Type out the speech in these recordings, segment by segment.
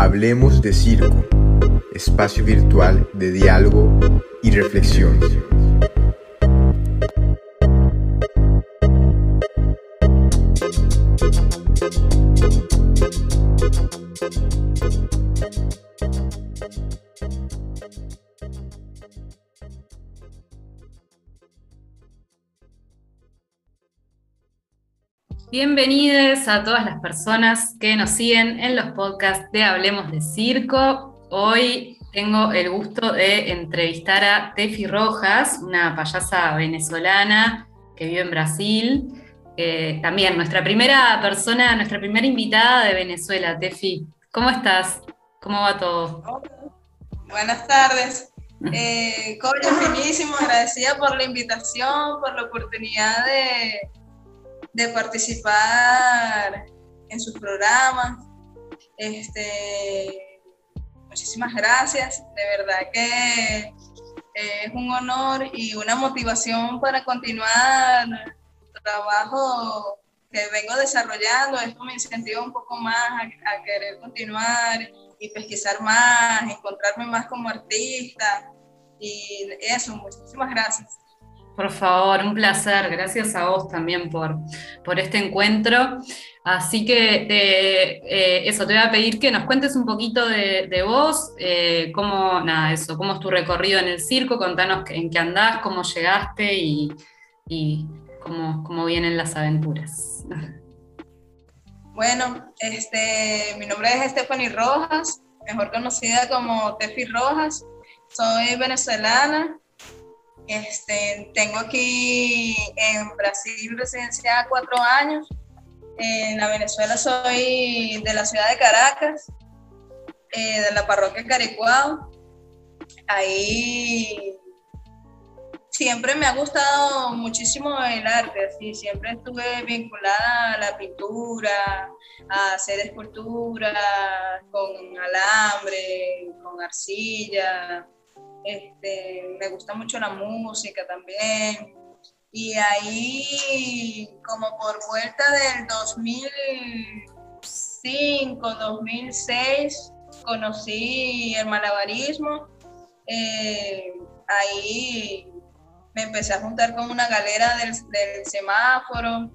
Hablemos de Circo, espacio virtual de diálogo y reflexión. Bienvenidos a todas las personas que nos siguen en los podcasts de Hablemos de Circo. Hoy tengo el gusto de entrevistar a Tefi Rojas, una payasa venezolana que vive en Brasil. también nuestra primera persona, nuestra primera invitada de Venezuela, Tefi. ¿Cómo estás? ¿Cómo va todo? Buenas tardes. Eh, finísimo, agradecida por la invitación, por la oportunidad de de participar en sus programas. Este, muchísimas gracias, de verdad que eh, es un honor y una motivación para continuar el trabajo que vengo desarrollando. Esto me incentiva un poco más a, querer continuar y pesquisar más, encontrarme más como artista. Y eso, muchísimas gracias. Por favor, un placer. Gracias a vos también por, por este encuentro. Así que eh, eso, te voy a pedir que nos cuentes un poquito de, vos, eh, cómo, nada, eso, cómo es tu recorrido en el circo, contanos en qué andás, cómo llegaste y, cómo, cómo, vienen las aventuras. Bueno, este, mi nombre es Stephanie Rojas, mejor conocida como Tefi Rojas. Soy venezolana, este, tengo aquí en Brasil residencia cuatro años. En la Venezuela soy de la ciudad de Caracas, eh, de la parroquia Caricuao. Ahí siempre me ha gustado muchísimo el arte, siempre estuve vinculada a la pintura, a hacer escultura con alambre, con arcilla, este, me gusta mucho la música también. Y ahí, como por vuelta del 2005, 2006, conocí el malabarismo. Eh, ahí me empecé a juntar con una galera del, semáforo.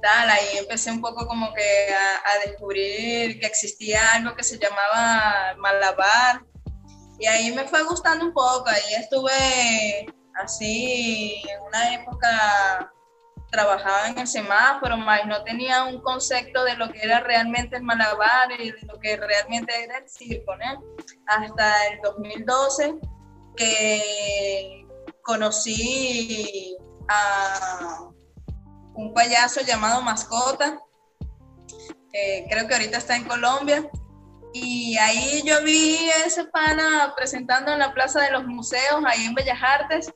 Tal, ahí empecé un poco como que a, a descubrir que existía algo que se llamaba malabar, y ahí me fue gustando un poco, ahí estuve así, en una época trabajaba en el semáforo, más no tenía un concepto de lo que era realmente el malabar y de lo que realmente era el circo, ¿no? Hasta el 2012 que conocí a un payaso llamado Mascota, creo que ahorita está en Colombia, y ahí yo vi ese pana presentando en la Plaza de los Museos, ahí en Bellas Artes.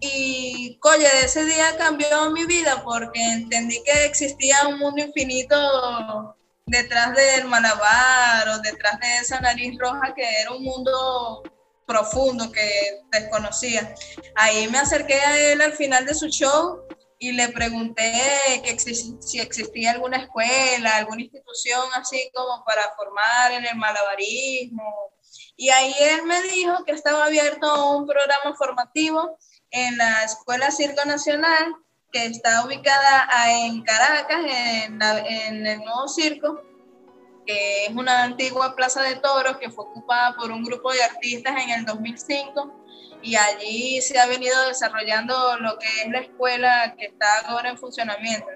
Y, coye, de ese día cambió mi vida porque entendí que existía un mundo infinito detrás del malabar o detrás de esa nariz roja que era un mundo profundo que desconocía. Ahí me acerqué a él al final de su show y le pregunté que si existía alguna escuela, alguna institución así como para formar en el malabarismo. Y ahí él me dijo que estaba abierto un programa formativo en la Escuela Circo Nacional, que está ubicada en Caracas, en, en el nuevo circo, que es una antigua plaza de toros que fue ocupada por un grupo de artistas en el 2005 y allí se ha venido desarrollando lo que es la escuela que está ahora en funcionamiento.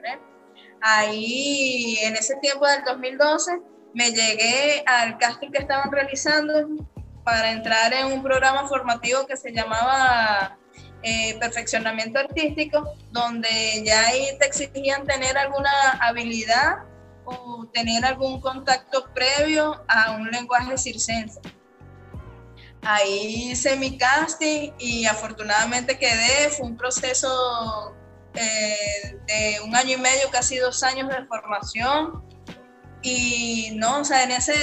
Ahí, en ese tiempo del 2012, me llegué al casting que estaban realizando para entrar en un programa formativo que se llamaba eh, Perfeccionamiento Artístico, donde ya ahí te exigían tener alguna habilidad o tener algún contacto previo a un lenguaje circense. Ahí hice mi casting y afortunadamente quedé. Fue un proceso eh, de un año y medio, casi dos años de formación. Y no, o sea, en ese,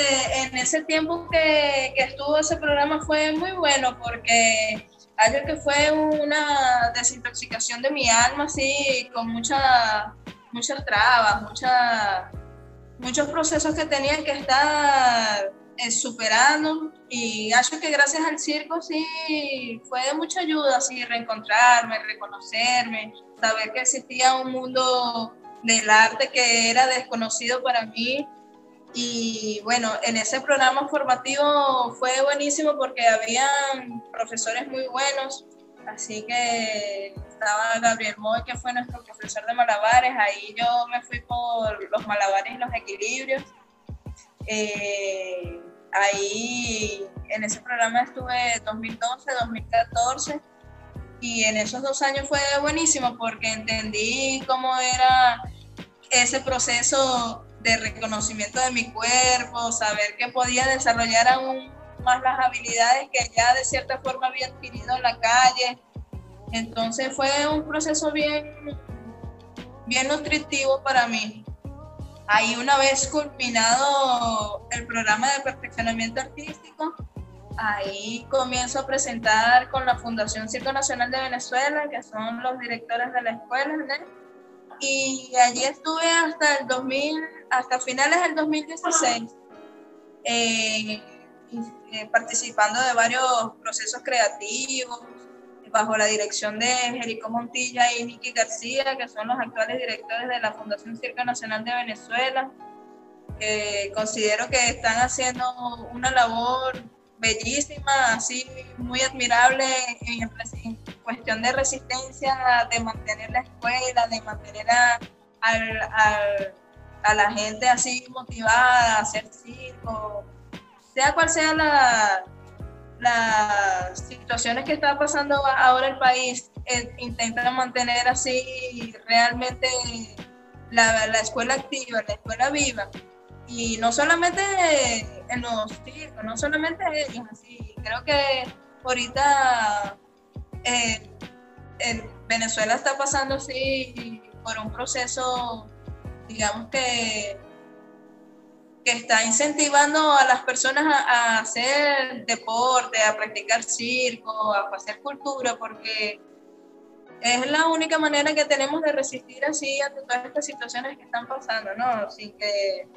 en ese tiempo que, que estuvo ese programa fue muy bueno porque algo que fue una desintoxicación de mi alma, así, con mucha, muchas trabas, mucha, muchos procesos que tenía que estar eh, superando y acho que gracias al circo sí fue de mucha ayuda, así reencontrarme, reconocerme, saber que existía un mundo del arte que era desconocido para mí. Y bueno, en ese programa formativo fue buenísimo porque habían profesores muy buenos, así que Gabriel Moy, que fue nuestro profesor de malabares, ahí yo me fui por los malabares y los equilibrios. Eh, ahí en ese programa estuve 2012, 2014 y en esos dos años fue buenísimo porque entendí cómo era ese proceso de reconocimiento de mi cuerpo, saber que podía desarrollar aún más las habilidades que ya de cierta forma había adquirido en la calle. Entonces fue un proceso bien, bien nutritivo para mí. Ahí una vez culminado el programa de perfeccionamiento artístico, ahí comienzo a presentar con la Fundación Circo Nacional de Venezuela, que son los directores de la escuela, y allí estuve hasta el 2000, hasta finales del 2016, eh, eh, participando de varios procesos creativos, bajo la dirección de Jerico Montilla y Nicky García, que son los actuales directores de la Fundación Circo Nacional de Venezuela. considero que están haciendo una labor bellísima, así muy admirable en, cuestión de resistencia, de mantener la escuela, de mantener a, a la gente así motivada a hacer circo, sea cual sea la, las situaciones que está pasando ahora el país, eh, intentan mantener así realmente la, la, escuela activa, la escuela viva. Y no solamente en los circos, no solamente ellos, así. Creo que ahorita eh, en Venezuela está pasando así por un proceso, digamos que que está incentivando a las personas a, hacer deporte, a practicar circo, a hacer cultura, porque es la única manera que tenemos de resistir así ante todas estas situaciones que están pasando, ¿no? Sin que,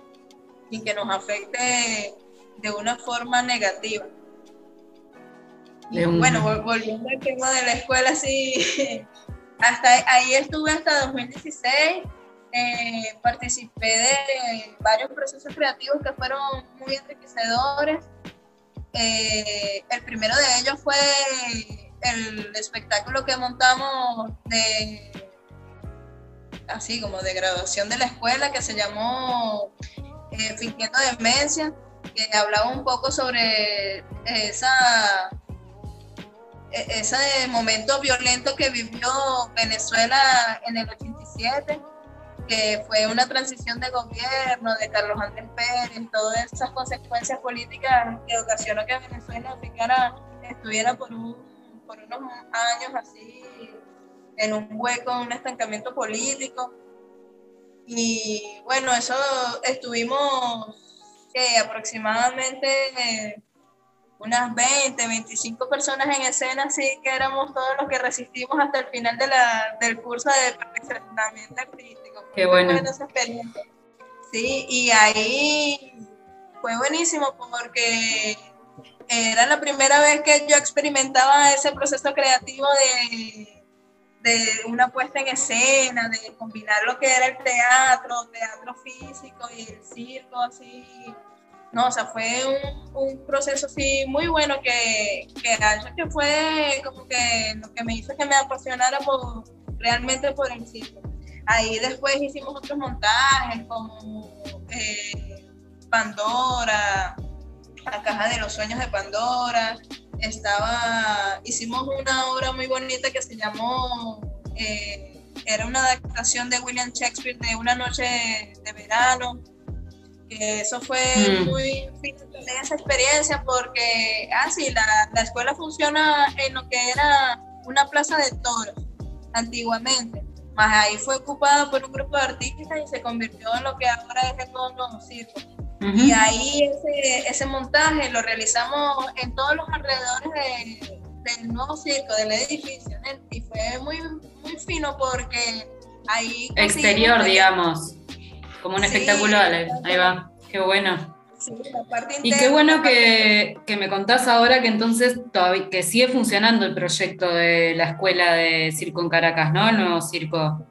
sin que nos afecte de una forma negativa. Bueno, volviendo al tema de la escuela, sí, hasta ahí estuve hasta 2016 eh, participé de varios procesos creativos que fueron muy enriquecedores. Eh, el primero de ellos fue el espectáculo que montamos de así como de graduación de la escuela que se llamó eh, Fingiendo Demencia, que hablaba un poco sobre esa e-, ese momento violento que vivió Venezuela en el 87 que fue una transición de gobierno de Carlos Andrés Pérez, todas esas consecuencias políticas que ocasionó que Venezuela estuviera por, por unos años así en un hueco, un estancamiento político. Y bueno, eso estuvimos aproximadamente unas 20, 25 personas en escena, así que éramos todos los que resistimos hasta el final de la, del curso de perfeccionamiento artístico. Qué bueno. Sí, y ahí fue buenísimo porque era la primera vez que yo experimentaba ese proceso creativo de, de una puesta en escena, de combinar lo que era el teatro, teatro físico y el circo, así no, o sea, fue un, proceso así muy bueno que, que, que fue como que lo que me hizo que me apasionara por, realmente por el circo. Ahí después hicimos otros montajes como eh, Pandora, la caja de los sueños de Pandora. Estaba, hicimos una obra muy bonita que se llamó, eh, era una adaptación de William Shakespeare de Una noche de verano eso fue mm. muy tener esa experiencia porque, ah, sí, la, la, escuela funciona en lo que era una plaza de toros antiguamente, más ahí fue ocupada por un grupo de artistas y se convirtió en lo que ahora es el nuevo circo. Y ahí ese, ese, montaje lo realizamos en todos los alrededores de, del nuevo circo, del edificio, y fue muy, muy fino porque ahí... Exterior, digamos como un espectáculo, ahí va, qué bueno. y qué bueno que, me contás ahora que entonces todavía, que sigue funcionando el proyecto de la escuela de circo en Caracas, ¿no? El nuevo circo.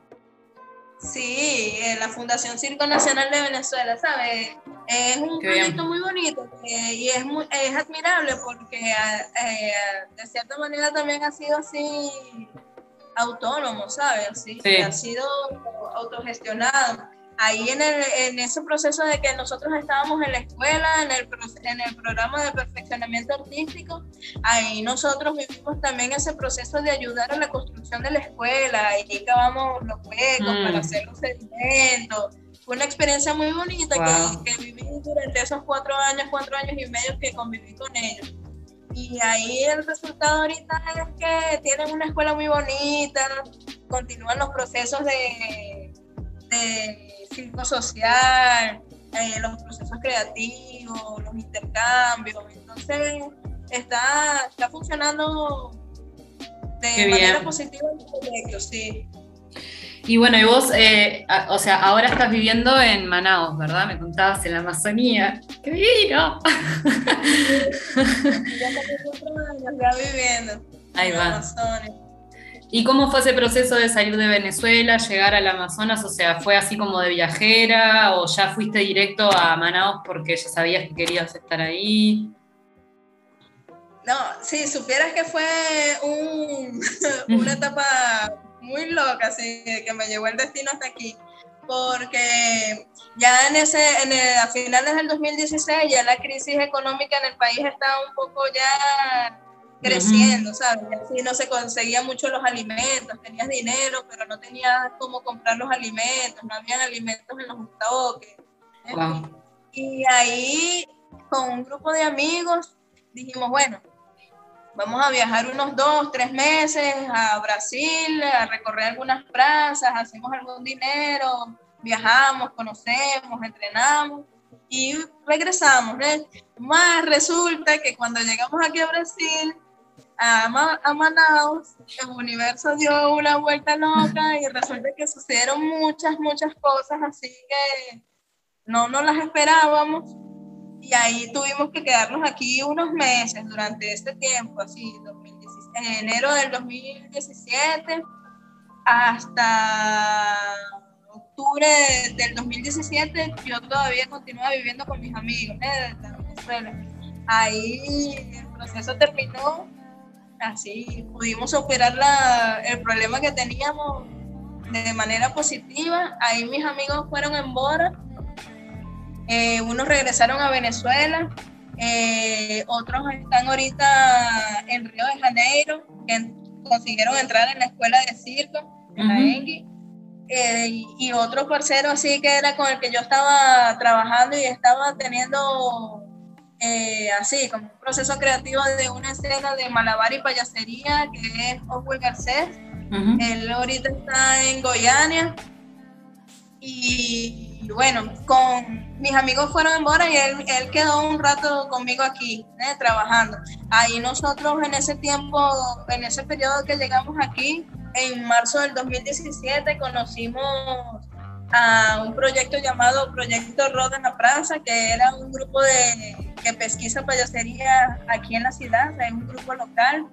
Sí, la Fundación Circo Nacional de Venezuela, ¿sabes? Es un proyecto muy bonito y es, muy, es admirable porque eh, de cierta manera también ha sido así autónomo, ¿sabes? Sí. Ha sido autogestionado. Ahí en, el, en ese proceso de que nosotros estábamos en la escuela, en el, en el programa de perfeccionamiento artístico, ahí nosotros vivimos también ese proceso de ayudar a la construcción de la escuela, ahí cavamos los huecos para mm. hacer los sedimentos. Fue una experiencia muy bonita que, que viví durante esos cuatro años, cuatro años y medio que conviví con ellos. Y ahí el resultado ahorita es que tienen una escuela muy bonita, continúan los procesos de, de circo social, eh, los procesos creativos, los intercambios. Entonces, está, está funcionando de manera positiva el proyecto, sí. Y bueno, y vos, eh, o sea, ahora estás viviendo en Manaus, ¿verdad? Me contabas en la Amazonía. ¡Qué divino! ya ya viviendo. Ahí va. ¿Y cómo fue ese proceso de salir de Venezuela, llegar al Amazonas? O sea, ¿fue así como de viajera o ya fuiste directo a Manaus porque ya sabías que querías estar ahí? No, sí, supieras que fue un, una etapa muy loca, así que me llevó el destino hasta aquí, porque ya en ese, en a finales del 2016 ya la crisis económica en el país estaba un poco ya creciendo, ¿sabes? Así no se conseguían mucho los alimentos, tenías dinero, pero no tenías cómo comprar los alimentos, no había alimentos en los toques. Y ahí, con un grupo de amigos, dijimos, bueno, Vamos a viajar unos dos, tres meses a Brasil, a recorrer algunas plazas, hacemos algún dinero, viajamos, conocemos, entrenamos y regresamos. Más resulta que cuando llegamos aquí a Brasil, a, a, Manaus, el universo dio una vuelta loca y resulta que sucedieron muchas, muchas cosas así que no nos las esperábamos y ahí tuvimos que quedarnos aquí unos meses durante este tiempo, así, en enero del 2017 hasta octubre del 2017, yo todavía continuaba viviendo con mis amigos ¿eh? Ahí el proceso terminó, así pudimos superar la, el problema que teníamos de manera positiva. Ahí mis amigos fueron en Bora eh, unos regresaron a Venezuela, eh, otros están ahorita en Río de Janeiro, que consiguieron entrar en la escuela de circo, en la ENGI, eh, y otro parcero así que era con el que yo estaba trabajando y estaba teniendo así como un proceso creativo de una escena de malabar y payasería que es Oswald Garcés. Él ahorita está en Goiânia y bueno, con mis amigos fueron en Bora y él, él quedó un rato conmigo aquí, ¿eh? trabajando. Ahí nosotros en ese tiempo, en ese periodo que llegamos aquí, en marzo del 2017, conocimos a un proyecto llamado Proyecto Roda en la Plaza, que era un grupo de, que pesquisa payasería aquí en la ciudad, es un grupo local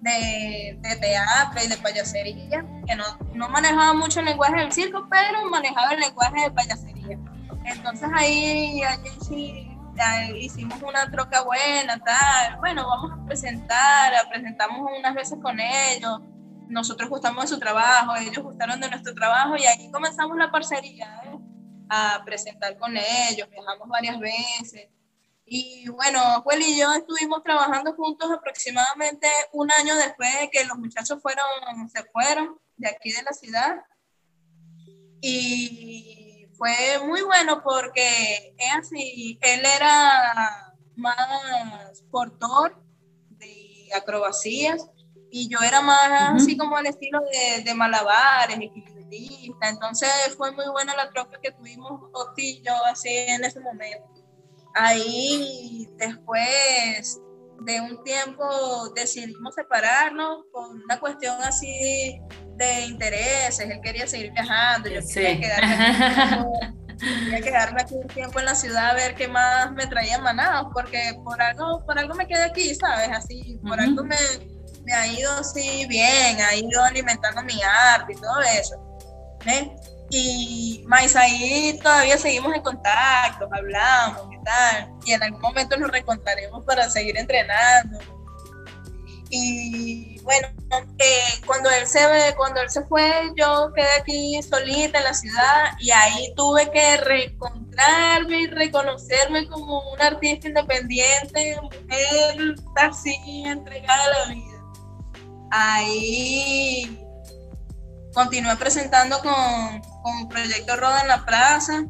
de, de, teatro y de payasería, que no, no, manejaba mucho el lenguaje del circo, pero manejaba el lenguaje de payasería. Entonces ahí, sí hicimos una troca buena, tal. Bueno, vamos a presentar, presentamos unas veces con ellos. Nosotros gustamos de su trabajo, ellos gustaron de nuestro trabajo y ahí comenzamos la parcería, ¿eh? a presentar con ellos, viajamos varias veces. Y bueno, Juel y yo estuvimos trabajando juntos aproximadamente un año después de que los muchachos fueron, se fueron de aquí de la ciudad. Y fue muy bueno porque es así, él era más portor de acrobacías y yo era más así como el estilo de, de malabares, equilibrista. Entonces fue muy buena la troca que tuvimos Oti y yo así en ese momento ahí después de un tiempo decidimos separarnos por una cuestión así de intereses. Él quería seguir viajando, yo quería quedarme Tenía que quedarme aquí un tiempo en la ciudad a ver qué más me traía Manaus, porque por algo, por algo me quedé aquí, ¿sabes? Así, por algo me, me, ha ido así bien, ha ido alimentando mi arte y todo eso. Y más ahí todavía seguimos en contacto, hablamos y tal. Y en algún momento nos recontaremos para seguir entrenando. Y bueno, cuando, él se, cuando él se fue, yo quedé aquí solita en la ciudad y ahí tuve que reencontrarme y reconocerme como una artista independiente, mujer así entregada a la vida. Ahí continué presentando con, con Proyecto Roda en la Plaza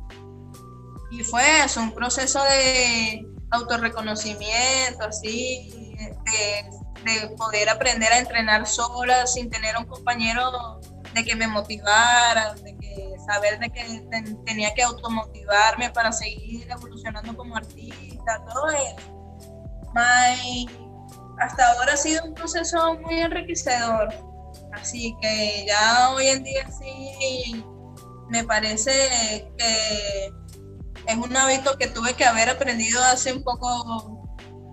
y fue eso, un proceso de autorreconocimiento, así, de de poder aprender a entrenar sola sin tener un compañero de que me motivara, de que saber de que tenía que automotivarme para seguir evolucionando como artista, todo eso. Hasta ahora ha sido un proceso muy enriquecedor, así que ya hoy en día sí me parece que es un hábito que tuve que haber aprendido hace un poco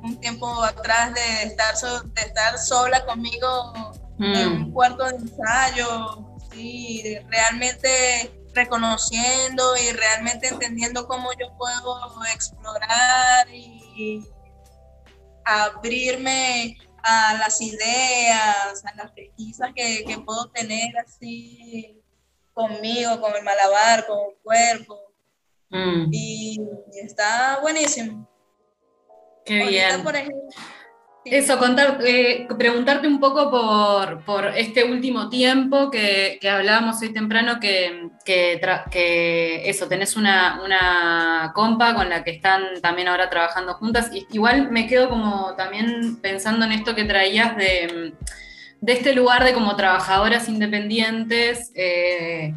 un tiempo atrás de estar, de estar sola conmigo en un mm. cuarto de ensayo, sí, realmente reconociendo y realmente entendiendo cómo yo puedo explorar y abrirme a las ideas, a las pesquisas que, que puedo tener así conmigo, con el malabar, con el cuerpo. Mm. Y está buenísimo. Qué bien. Eso, contar, eh, preguntarte un poco por, este último tiempo que, hablábamos hoy temprano, que, que, eso, tenés una, una, compa con la que están también ahora trabajando juntas. Y, igual me quedo como también pensando en esto que traías de, este lugar de como trabajadoras independientes. Eh,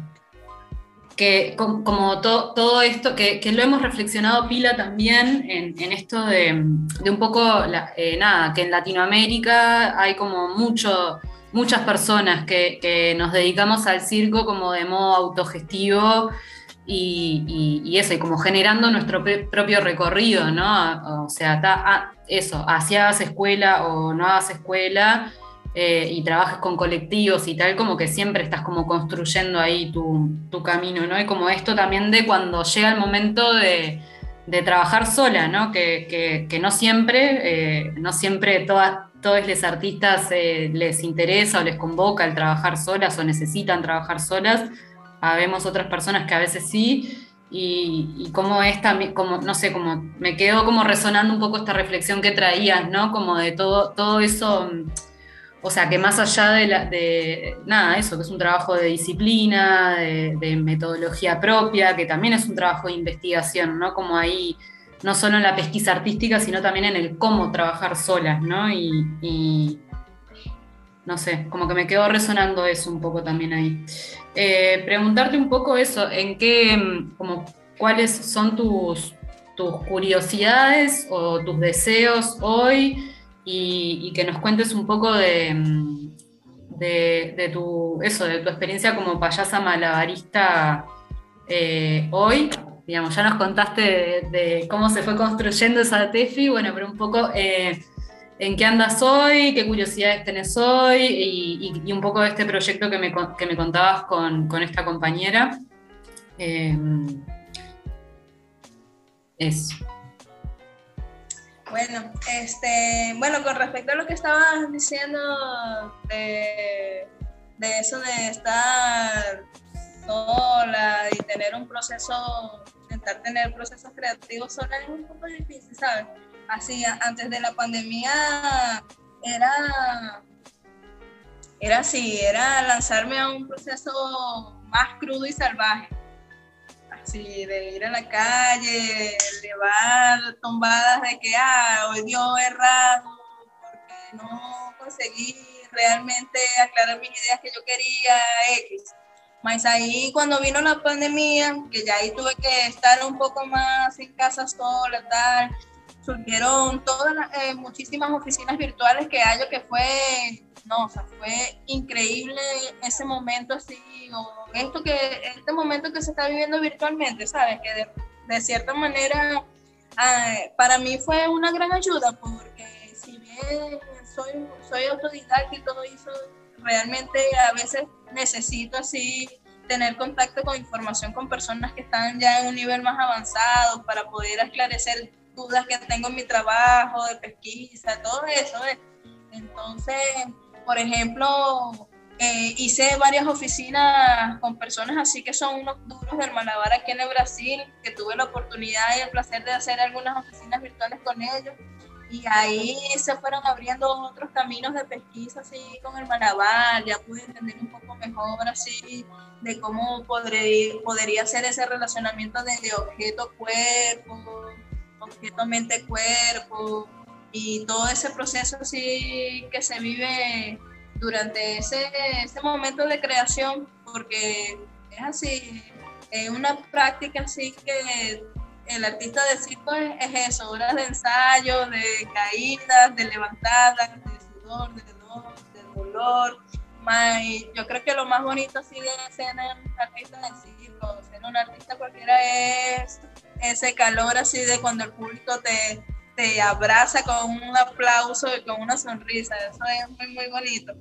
que como todo esto, que, lo hemos reflexionado pila también en, esto de, un poco, eh, nada, que en Latinoamérica hay como mucho, muchas personas que, nos dedicamos al circo como de modo autogestivo y, eso, y como generando nuestro propio recorrido, ¿no? O sea, ah, eso, hacias escuela o no hagas escuela, eh, y trabajas con colectivos y tal, como que siempre estás como construyendo ahí tu, camino, ¿no? Y como esto también de cuando llega el momento de, trabajar sola, ¿no? Que, no siempre, eh, no siempre todas, todos los artistas eh, les interesa o les convoca el trabajar solas o necesitan trabajar solas. Habemos otras personas que a veces sí, y, y como es también, como, no sé, como me quedó como resonando un poco esta reflexión que traías, ¿no? Como de todo, todo eso o sea, que más allá de, nada, eso, que es un trabajo de disciplina, de, metodología propia, que también es un trabajo de investigación, ¿no? Como ahí, no solo en la pesquisa artística, sino también en el cómo trabajar solas, ¿no? Y, no sé, como que me quedó resonando eso un poco también ahí. Eh, preguntarte un poco eso, en qué, como, cuáles son tus, tus curiosidades o tus deseos hoy y, que nos cuentes un poco de, de, tu, eso, de tu experiencia como payasa malabarista eh, hoy. Digamos, ya nos contaste de, cómo se fue construyendo esa TEFI, bueno, pero un poco eh, en qué andas hoy, qué curiosidades tenés hoy y, un poco de este proyecto que me, que me contabas con, con esta compañera. Eh, eso. Bueno, este, bueno, con respecto a lo que estabas diciendo de, eso de estar sola y tener un proceso, intentar tener procesos creativos sola es un poco difícil, ¿sabes? Así, antes de la pandemia era, era así, era lanzarme a un proceso más crudo y salvaje Sí, de ir a la calle, llevar tombadas de que, ah, hoy dio errado, porque no conseguí realmente aclarar mis ideas que yo quería, X. Más ahí cuando vino la pandemia, que ya ahí tuve que estar un poco más en casa sola, tal, surgieron todas eh, muchísimas oficinas virtuales que hay, que fue no, o sea, fue increíble ese momento así, o esto que, este momento que se está viviendo virtualmente, ¿sabes? Que de cierta manera, ah, para mí fue una gran ayuda porque si bien soy, soy autodidacta y todo eso, realmente a veces necesito así tener contacto con información con personas que están ya en un nivel más avanzado para poder esclarecer dudas que tengo en mi trabajo, de pesquisa, todo eso. Entonces, por ejemplo, eh, hice varias oficinas con personas así que son unos duros del malabar aquí en el Brasil, que tuve la oportunidad y el placer de hacer algunas oficinas virtuales con ellos. Y ahí se fueron abriendo otros caminos de pesquisa así con el malabar, ya pude entender un poco mejor así de cómo podré, podría ser ese relacionamiento de, objeto-cuerpo, objeto-mente-cuerpo, y todo ese proceso así que se vive durante ese, ese momento de creación, porque es así, es una práctica así que el artista de circo es, eso, horas de ensayo, de caídas, de levantadas, de sudor, de dolor, de dolor. yo creo que lo más bonito así de ser un artista de circo, ser un artista cualquiera es ese calor así de cuando el público te, te abraza con un aplauso y con una sonrisa, eso es muy, muy bonito.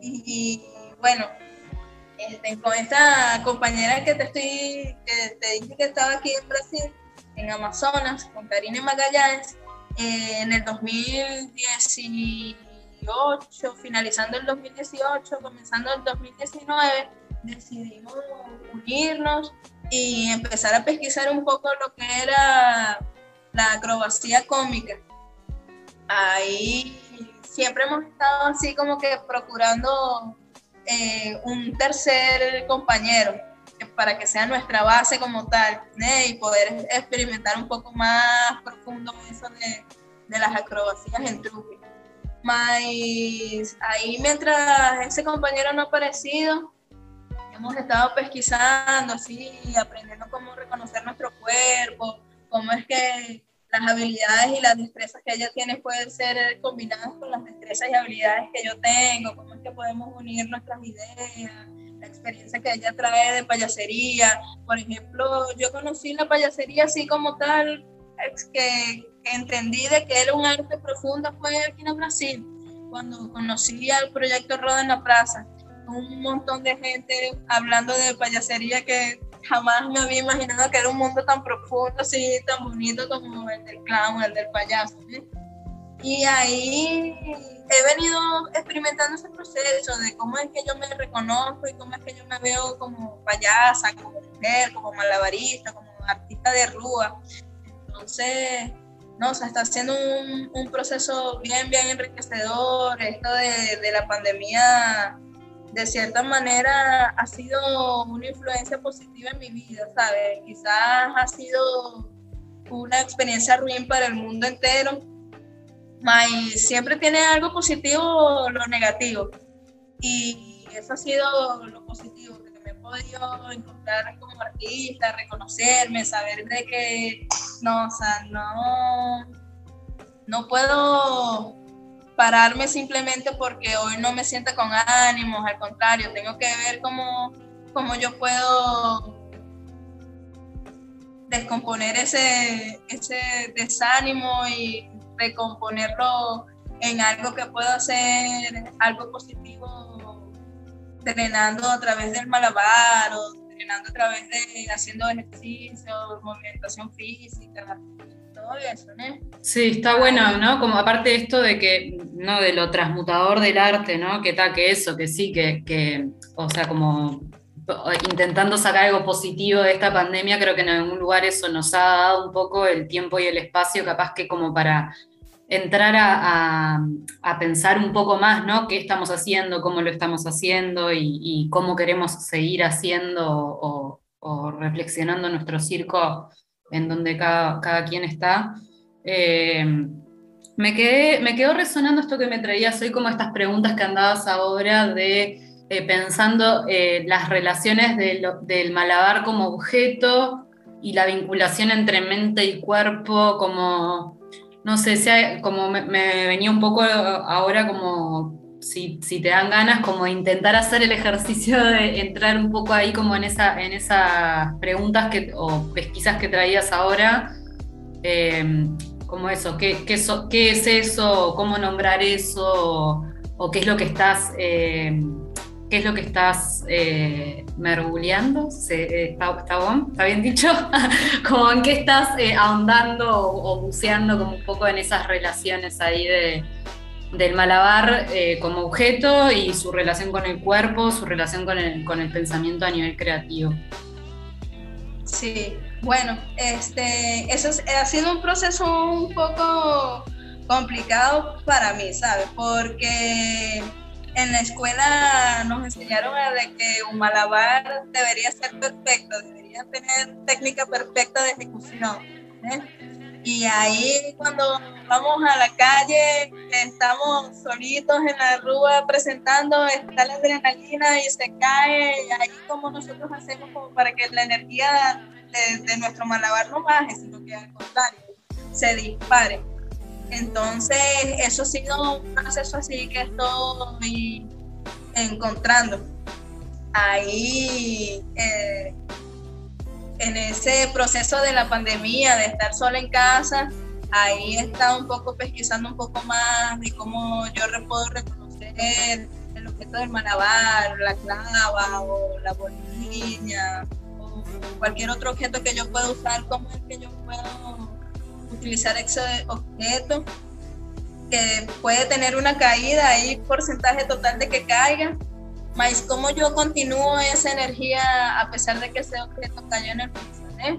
Y, bueno, este, con esta compañera que te estoy, que te dije que estaba aquí en Brasil, en Amazonas, con Karine Magallanes, eh, en el 2018, finalizando el 2018, comenzando el 2019, decidimos unirnos y empezar a pesquisar un poco lo que era la acrobacia cómica. Ahí siempre hemos estado así como que procurando eh, un tercer compañero para que sea nuestra base como tal y poder experimentar un poco más profundo eso de, de las acrobacias en truque. ahí mientras ese compañero no ha aparecido, hemos estado pesquisando así, aprendiendo cómo reconocer nuestro cuerpo, cómo es que las habilidades y las destrezas que ella tiene pueden ser combinadas con las destrezas y habilidades que yo tengo, cómo es que podemos unir nuestras ideas, la experiencia que ella trae de payasería. Por ejemplo, yo conocí la payasería así como tal, que, entendí de que era un arte profundo fue aquí en Brasil, cuando conocí al proyecto Roda en la Plaza, un montón de gente hablando de payasería que jamás me había imaginado que era un mundo tan profundo, así, tan bonito como el del clown, el del payaso. Y ahí he venido experimentando ese proceso de cómo es que yo me reconozco y cómo es que yo me veo como payasa, como mujer, como malabarista, como artista de rúa. Entonces, no, o está siendo un, un proceso bien, bien enriquecedor. Esto de la pandemia de cierta manera ha sido una influencia positiva en mi vida, ¿sabes? Quizás ha sido una experiencia ruin para el mundo entero, pero siempre tiene algo positivo lo negativo. Y eso ha sido lo positivo, que me he podido encontrar como artista, reconocerme, saber de que no, o sea, no, no puedo pararme simplemente porque hoy no me siento con ánimos, al contrario, tengo que ver cómo, cómo yo puedo descomponer ese, ese desánimo y recomponerlo en algo que pueda ser algo positivo, entrenando a través del malabar o entrenando a través de haciendo ejercicio, movimentación física, Sí, está bueno, ¿no? Como aparte de esto de que, ¿no? De lo transmutador del arte, ¿no? Que está que eso, que sí, que, que, o sea, como intentando sacar algo positivo de esta pandemia, creo que en algún lugar eso nos ha dado un poco el tiempo y el espacio, capaz que como para entrar a, pensar un poco más, ¿no? ¿Qué estamos haciendo, cómo lo estamos haciendo y, cómo queremos seguir haciendo o reflexionando nuestro circo en donde cada, cada quien está. Eh, me, quedé, me quedó resonando esto que me traías hoy, como estas preguntas que andabas ahora de eh, pensando eh, las relaciones del malabar como objeto y la vinculación entre mente y cuerpo, como, no sé, sea, como me, venía un poco ahora como si, te dan ganas, como intentar hacer el ejercicio de entrar un poco ahí como en, esa, en esas preguntas que, o pesquisas que traías ahora, eh, como eso, ¿qué, qué, es eso? ¿Cómo nombrar eso? ¿O qué es lo que estás, eh, qué es lo que estás eh, mergulleando? ¿Está, está, bien dicho? como en qué estás ahondando o, o buceando como un poco en esas relaciones ahí de del malabar eh, como objeto y su relación con el cuerpo, su relación con el, con el pensamiento a nivel creativo. Sí, bueno, este, eso ha sido un proceso un poco complicado para mí, ¿sabes? Porque en la escuela nos enseñaron a de que un malabar debería ser perfecto, debería tener técnica perfecta de ejecución. ¿eh? Y ahí cuando vamos a la calle, estamos solitos en la rúa presentando, está la adrenalina y se cae, y ahí como nosotros hacemos como para que la energía de, nuestro malabar no baje, sino que al contrario, se dispare. Entonces, eso ha sido un proceso así que estoy encontrando. Ahí eh, en ese proceso de la pandemia, de estar sola en casa, ahí he estado un poco pesquisando un poco más de cómo yo puedo reconocer el objeto del malabar, la clava o la bolilla o cualquier otro objeto que yo pueda usar, cómo es que yo puedo utilizar ese objeto que puede tener una caída, hay porcentaje total de que caiga más cómo yo continúo esa energía a pesar de que ese objeto cayó en el piso. ¿eh?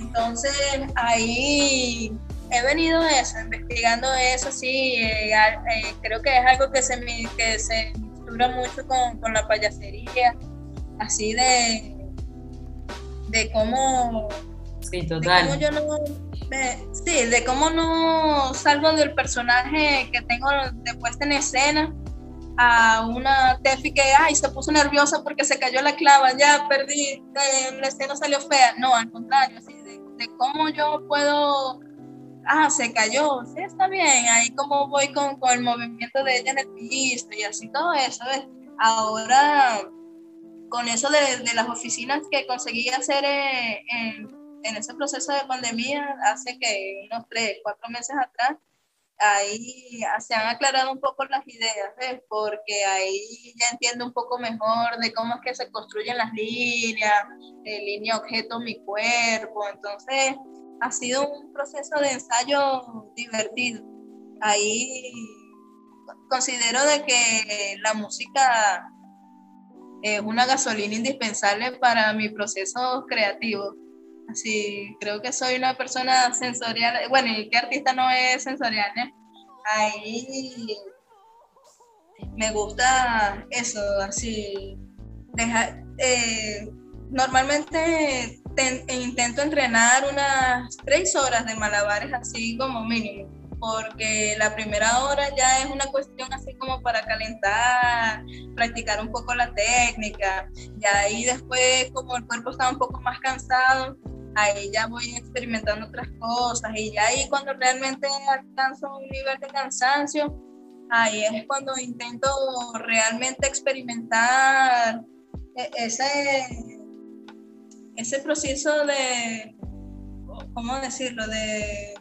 Entonces ahí he venido eso, investigando eso, sí, eh, eh, creo que es algo que se, que se mistura mucho con, con, la payasería, así de, de cómo... Sí, total. De cómo yo no, sí, de cómo no salgo del personaje que tengo de puesta en escena a una Tefi que ay, se puso nerviosa porque se cayó la clava, ya perdí, la escena salió fea. No, al contrario, así de, cómo yo puedo, ah, se cayó, sí, está bien, ahí como voy con, con el movimiento de ella en el piso y así todo eso. ¿ves? Ahora, con eso de, de, las oficinas que conseguí hacer en, en, en ese proceso de pandemia, hace que unos tres, cuatro meses atrás, ahí se han aclarado un poco las ideas, ¿ves? porque ahí ya entiendo un poco mejor de cómo es que se construyen las líneas, línea objeto mi cuerpo, entonces ha sido un proceso de ensayo divertido. Ahí considero de que la música es una gasolina indispensable para mi proceso creativo. Así, creo que soy una persona sensorial. Bueno, ¿y qué artista no es sensorial? Eh? Ahí me gusta eso, así. Eh, normalmente intento entrenar unas tres horas de malabares, así como mínimo, porque la primera hora ya es una cuestión así como para calentar, practicar un poco la técnica, y ahí después, como el cuerpo está un poco más cansado, ahí ya voy experimentando otras cosas y ya ahí cuando realmente alcanzo un nivel de cansancio, ahí es cuando intento realmente experimentar e-, ese, ese proceso de, ¿cómo decirlo?, de,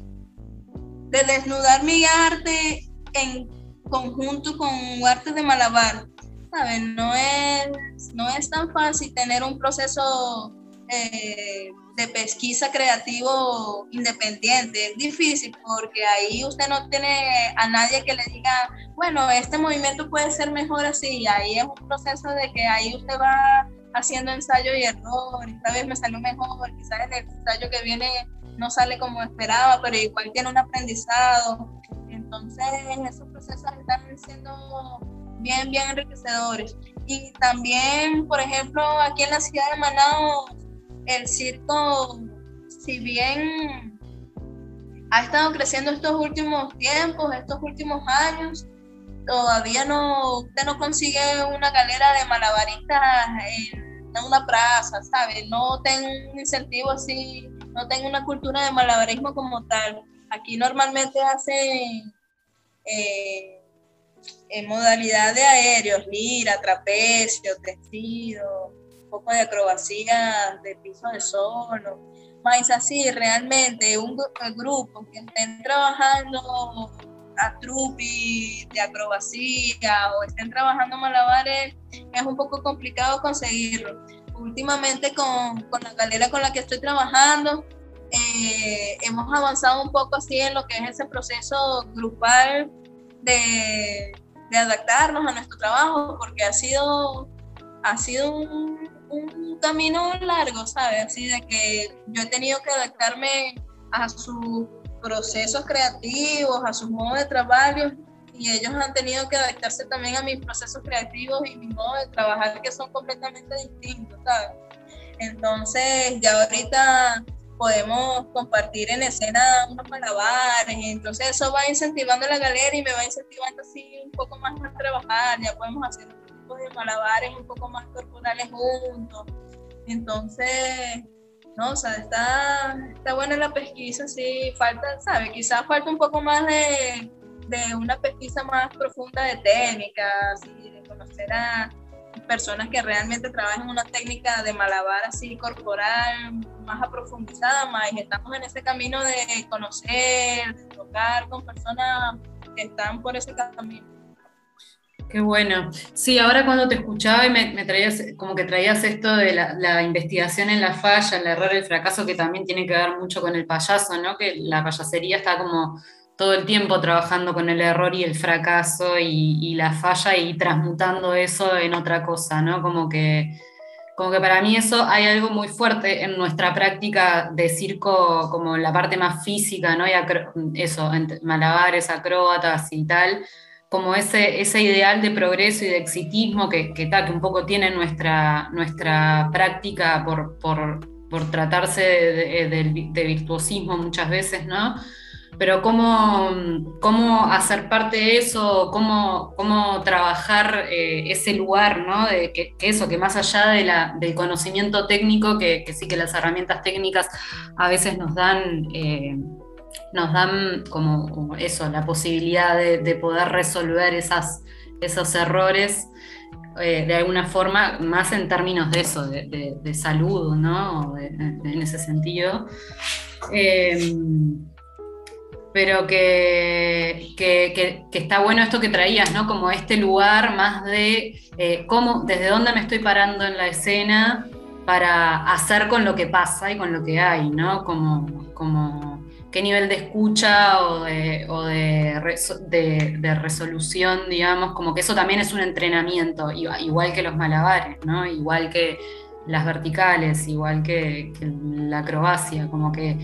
de desnudar mi arte en conjunto con arte de malabar. ¿Saben? No es, no es tan fácil tener un proceso eh, de pesquisa creativo independiente. Es difícil porque ahí usted no tiene a nadie que le diga, bueno, este movimiento puede ser mejor así. Ahí es un proceso de que ahí usted va haciendo ensayo y error. Esta vez me salió mejor, quizás en el ensayo que viene no sale como esperaba, pero igual tiene un aprendizado. Entonces, esos procesos están siendo bien, bien enriquecedores. Y también, por ejemplo, aquí en la ciudad de Manaus, el circo, si bien ha estado creciendo estos últimos tiempos, estos últimos años, todavía no, usted no consigue una galera de malabaristas en, una plaza, ¿sabe? No tengo un incentivo así, no tengo una cultura de malabarismo como tal. Aquí normalmente hacen eh, en modalidad de aéreos, lira, trapecio, tejido, poco de acrobacia de piso de solo. Más así, realmente un grupo que estén trabajando a trupi de acrobacia o estén trabajando malabares, es un poco complicado conseguirlo. Últimamente con, con la galera con la que estoy trabajando, eh, hemos avanzado un poco así en lo que es ese proceso grupal de, de adaptarnos a nuestro trabajo, porque ha sido, ha sido un, un, camino largo, ¿sabes? Así de que yo he tenido que adaptarme a sus procesos creativos, a sus modos de trabajo, y ellos han tenido que adaptarse también a mis procesos creativos y mi modo de trabajar, que son completamente distintos, ¿sabes? Entonces, ya ahorita podemos compartir en escena unos malabares, entonces eso va incentivando la galera y me va incentivando así un poco más a trabajar, ya podemos hacer un tipo de malabares un poco más corporales juntos, entonces, no, o sea, está, está buena la pesquisa, sí, falta, ¿sabe? Quizás falta un poco más de, de una pesquisa más profunda de técnicas, y de conocer a personas que realmente trabajan una técnica de malabar así corporal más aprofundizada, más estamos en ese camino de conocer, de tocar con personas que están por ese camino. Qué bueno. Sí, ahora cuando te escuchaba y me, traías, como que traías esto de la, la, investigación en la falla, el error, el fracaso, que también tiene que ver mucho con el payaso, ¿no? Que la payasería está como todo el tiempo trabajando con el error y el fracaso y, la falla y transmutando eso en otra cosa, ¿no? Como que, como que para mí eso hay algo muy fuerte en nuestra práctica de circo, como la parte más física, ¿no? Y eso, malabares, acróbatas y tal, como ese, ese ideal de progreso y de exitismo que, que, que un poco tiene nuestra, nuestra práctica por, por, por tratarse de, virtuosismo muchas veces, ¿no? pero cómo, cómo hacer parte de eso, cómo, cómo trabajar eh, ese lugar, ¿no? De que, eso, que más allá del conocimiento técnico, que, sí que las herramientas técnicas a veces nos dan, eh, nos dan como eso, la posibilidad de, poder resolver esos errores. Eh, de alguna forma, más en términos de eso, de, salud, ¿no? en ese sentido pero que, que, que, está bueno esto que traías, ¿no? Como este lugar más de eh, cómo, desde dónde me estoy parando en la escena para hacer con lo que pasa y con lo que hay, ¿no? Como, como qué nivel de escucha o, de, resolución, digamos, como que eso también es un entrenamiento, igual que los malabares, ¿no? Igual que las verticales, igual que, que la acrobacia, como que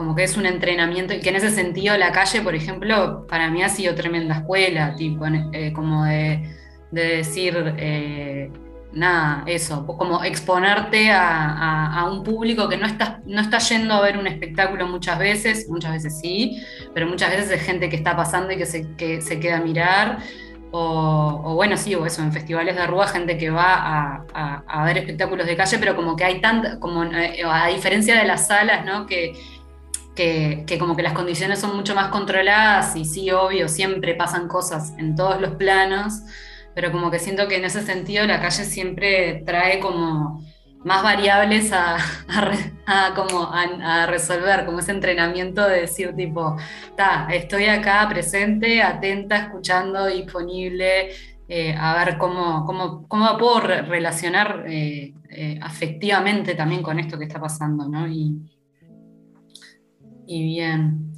como que es un entrenamiento y que en ese sentido la calle, por ejemplo, para mí ha sido tremenda escuela, tipo, eh, como de, decir, eh, nada, eso, como exponerte a, un público que no está, no está yendo a ver un espectáculo muchas veces, muchas veces sí, pero muchas veces es gente que está pasando y que se, que se queda a mirar. O, bueno, sí, o eso, en festivales de Rúa, gente que va a, ver espectáculos de calle, pero como que hay tanta, como eh, a diferencia de las salas, ¿no? Que, que, como que las condiciones son mucho más controladas y sí, obvio, siempre pasan cosas en todos los planos, pero como que siento que en ese sentido la calle siempre trae como más variables a, como a, resolver, como ese entrenamiento de decir tipo, ta, estoy acá presente, atenta, escuchando, disponible, eh, a ver cómo, cómo, cómo puedo relacionar eh, eh, afectivamente también con esto que está pasando, ¿no? Y, y bien.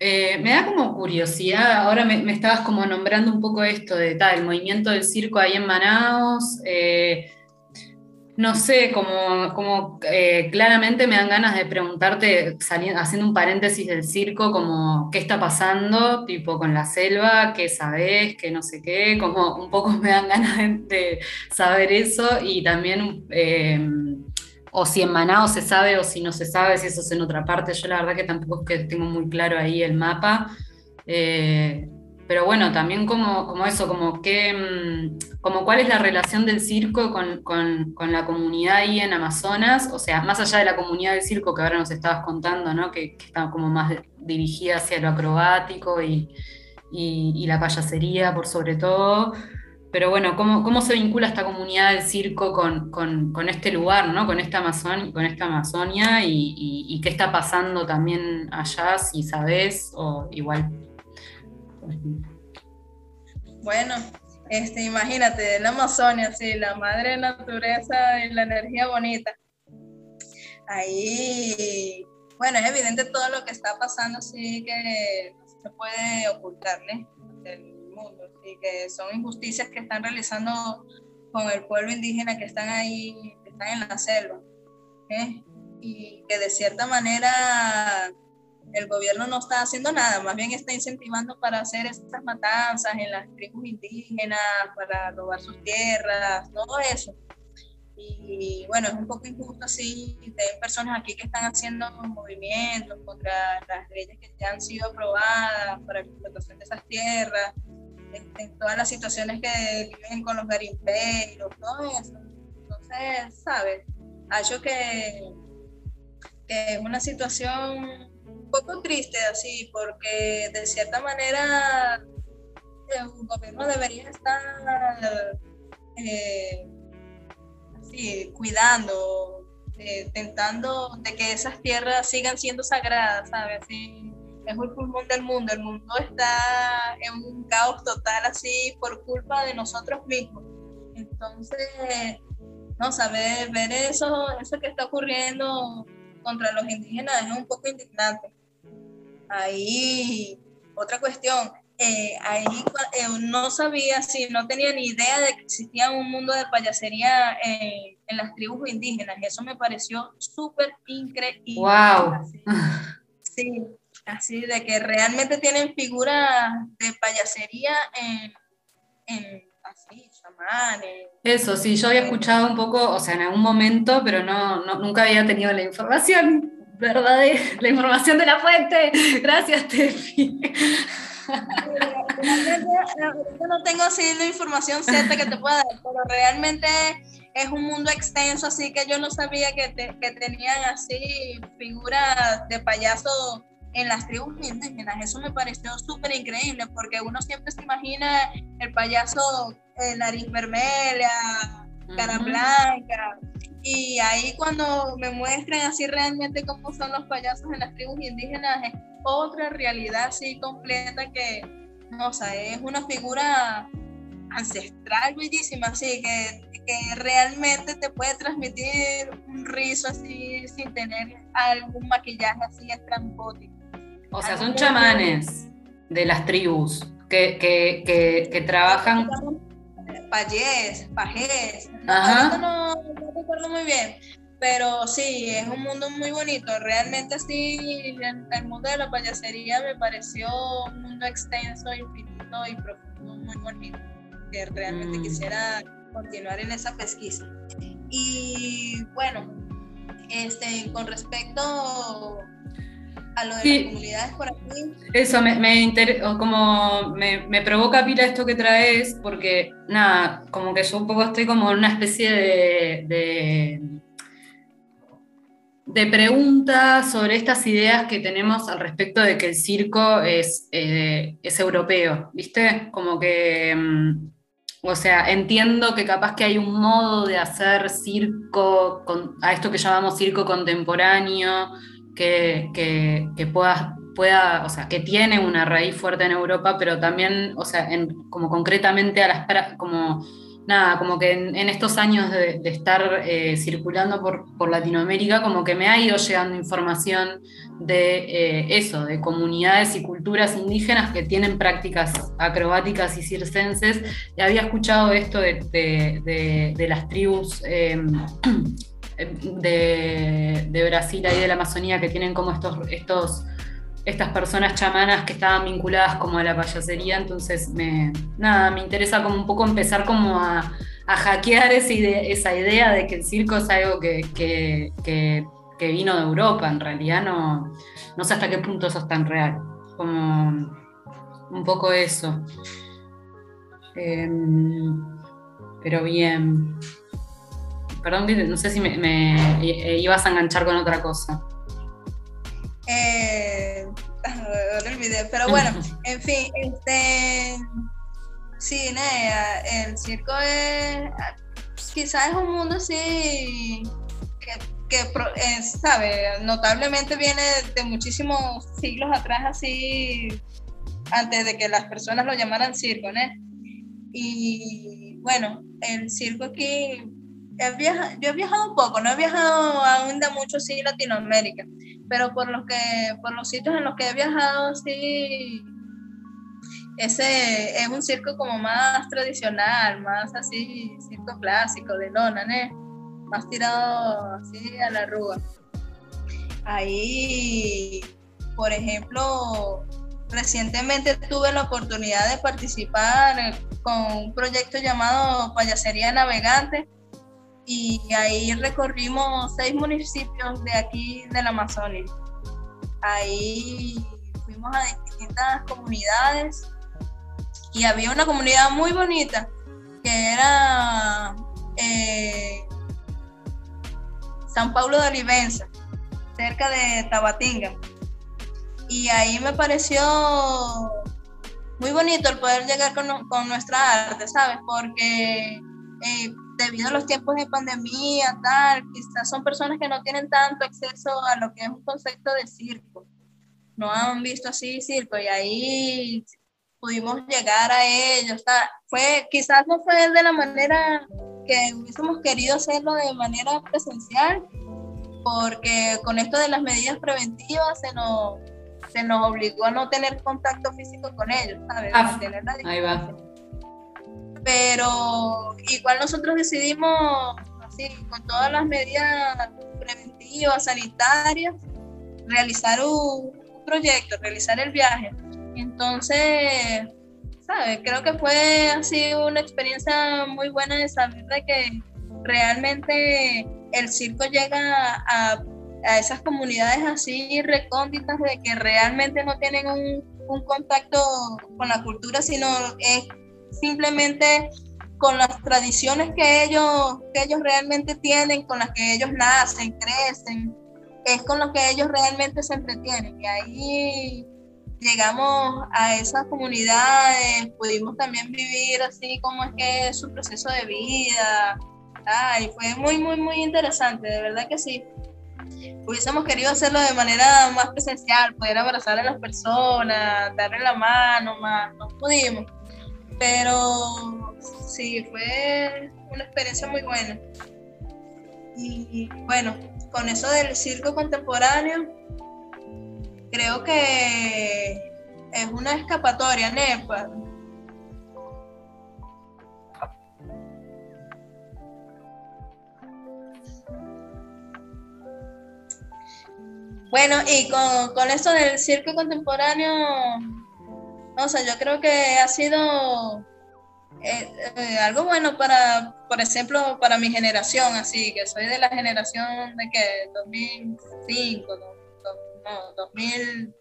Eh, me da como curiosidad, ahora me, estabas como nombrando un poco esto de tal, el movimiento del circo ahí en Manaos. Eh, no sé, como, eh, claramente me dan ganas de preguntarte, haciendo un paréntesis del circo, como qué está pasando, tipo con la selva, qué sabes, qué no sé qué, como un poco me dan ganas de, saber eso y también o si en Manao se sabe o si no se sabe, si eso es en otra parte. Yo la verdad que tampoco es que tengo muy claro ahí el mapa. Eh, pero bueno, también como, como eso, como, que, mm, como cuál es la relación del circo con, con, con, la comunidad ahí en Amazonas, o sea, más allá de la comunidad del circo que ahora nos estabas contando, ¿no? que, que está como más dirigida hacia lo acrobático y, y, la payasería por sobre todo. Pero bueno, ¿cómo, cómo se vincula esta comunidad del circo con, este lugar, ¿no? con, esta Amazon, con esta Amazonia y, qué está pasando también allá, si sabes o igual? Bueno, este, imagínate, la Amazonia, sí, la madre naturaleza y la energía bonita. Ahí, bueno, es evidente todo lo que está pasando, sí que no se puede ocultarle del sí que son injusticias que están realizando con el pueblo indígena que están ahí, que están en la selva, ¿eh? y que de cierta manera el gobierno no está haciendo nada, más bien está incentivando para hacer estas matanzas en las tribus indígenas, para robar sus tierras, todo eso. Y bueno, es un poco injusto así, hay personas aquí que están haciendo movimientos contra las leyes que ya han sido aprobadas para la explotación de esas tierras, en todas las situaciones que viven con los garimperos, todo eso. Entonces, ¿sabes? Hallo que, es una situación poco triste así, porque de cierta manera el gobierno debería estar eh, así, cuidando, eh, tentando de que esas tierras sigan siendo sagradas, ¿sabes? Es el pulmón del mundo, el mundo está en un caos total así por culpa de nosotros mismos. Entonces, no saber ver eso, eso que está ocurriendo contra los indígenas es un poco indignante. Ahí, otra cuestión, eh, ahí eh, no sabía, si no tenía ni idea de que existía un mundo de payasería en, las tribus indígenas. Eso me pareció súper increíble. ¡Wow! sí, así de que realmente tienen figuras de payasería en, en así, chamanes. Eso, sí, yo había escuchado un poco, o sea, en algún momento, pero no, no nunca había tenido la información verdadera, la información de la fuente. Gracias, Tefi. Yo no tengo así la información cierta que te pueda dar, pero realmente es un mundo extenso, así que yo no sabía que, que tenían así figuras de payaso en las tribus indígenas. Eso me pareció súper increíble, porque uno siempre se imagina el payaso en nariz vermelha, cara blanca, y ahí cuando me muestran así realmente cómo son los payasos en las tribus indígenas, es otra realidad así completa que, o sea, es una figura ancestral bellísima, así que, que realmente te puede transmitir un rizo así sin tener algún maquillaje así estrambótico. O sea, son chamanes de las tribus que, que, que, que trabajan payés, pajés, no, no, recuerdo muy bien, pero sí, es un mundo muy bonito, realmente sí, el, mundo de la payasería me pareció un mundo extenso, infinito y profundo, muy bonito, que realmente mm. quisiera continuar en esa pesquisa. Y bueno, este, con respecto a lo de las comunidades por aquí. Eso me, me como me, provoca pila esto que traes, porque nada, como que yo un poco estoy como en una especie de, de, de pregunta sobre estas ideas que tenemos al respecto de que el circo es, eh, es europeo, ¿viste? Como que. Mm, o sea, entiendo que capaz que hay un modo de hacer circo, a esto que llamamos circo contemporáneo, que, que, pueda, pueda, o sea, que tiene una raíz fuerte en Europa, pero también, o sea, como concretamente a las, como, nada, como que en, estos años de, estar eh, circulando por, por, Latinoamérica, como que me ha ido llegando información de eh, eso, de comunidades y culturas indígenas que tienen prácticas acrobáticas y circenses. Y había escuchado esto de, de, las tribus. Em, de, Brasil y de la Amazonía que tienen como estos, estos, estas personas chamanas que estaban vinculadas como a la payasería, entonces me, nada, me interesa como un poco empezar como a, hackear esa idea de que el circo es algo que, vino de Europa, en realidad no, no sé hasta qué punto eso es tan real, como un poco eso. Em, pero bien. Perdón, no sé si me, ibas a enganchar con otra cosa. Eh, ahora olvidé. Pero bueno, en fin, este. Sí, el circo es. Quizás es un mundo así. que, que sabe, notablemente viene de muchísimos siglos atrás, así. antes de que las personas lo llamaran circo, ¿no? Y bueno, el circo aquí yo he viajado un poco, no he viajado aún de mucho sí Latinoamérica, pero por los que por los sitios en los que he viajado sí ese es un circo como más tradicional, más así circo clásico de lona, ¿no? Más tirado así a la rúa. Ahí, por ejemplo, recientemente tuve la oportunidad de participar con un proyecto llamado Payasería Navegante, y ahí recorrimos seis municipios de aquí del Amazonas. Ahí fuimos a distintas comunidades y había una comunidad muy bonita que era eh, San Pablo de Olivenza, cerca de Tabatinga. Y ahí me pareció muy bonito el poder llegar con, con nuestra arte, ¿sabes? Porque eh, debido a los tiempos de pandemia, tal, quizás son personas que no tienen tanto acceso a lo que es un concepto de circo. No han visto así circo y ahí pudimos llegar a ellos. Fue, quizás no fue de la manera que hubiésemos querido hacerlo de manera presencial, porque con esto de las medidas preventivas se nos, se nos obligó a no tener contacto físico con ellos, ¿sabes? Ah, ahí va pero igual nosotros decidimos, así, con todas las medidas preventivas, sanitarias, realizar un, proyecto, realizar el viaje. Entonces, ¿sabes? Creo que fue así una experiencia muy buena de saber de que realmente el circo llega a, a esas comunidades así recónditas de que realmente no tienen un, un contacto con la cultura, sino es simplemente con las tradiciones que ellos, que ellos realmente tienen, con las que ellos nacen, crecen, es con lo que ellos realmente se entretienen. Y ahí llegamos a esas comunidades, pudimos también vivir así como es que es su proceso de vida. y fue muy, muy, muy interesante, de verdad que sí. Hubiésemos querido hacerlo de manera más presencial, poder abrazar a las personas, darle la mano, más, no pudimos pero sí, fue una experiencia muy buena. Y bueno, con eso del circo contemporáneo, creo que es una escapatoria, NEPA. Bueno, y con, con eso del circo contemporáneo, o sea, yo creo que ha sido eh, eh, algo bueno para, por ejemplo, para mi generación, así que soy de la generación de que 2005, no, 2000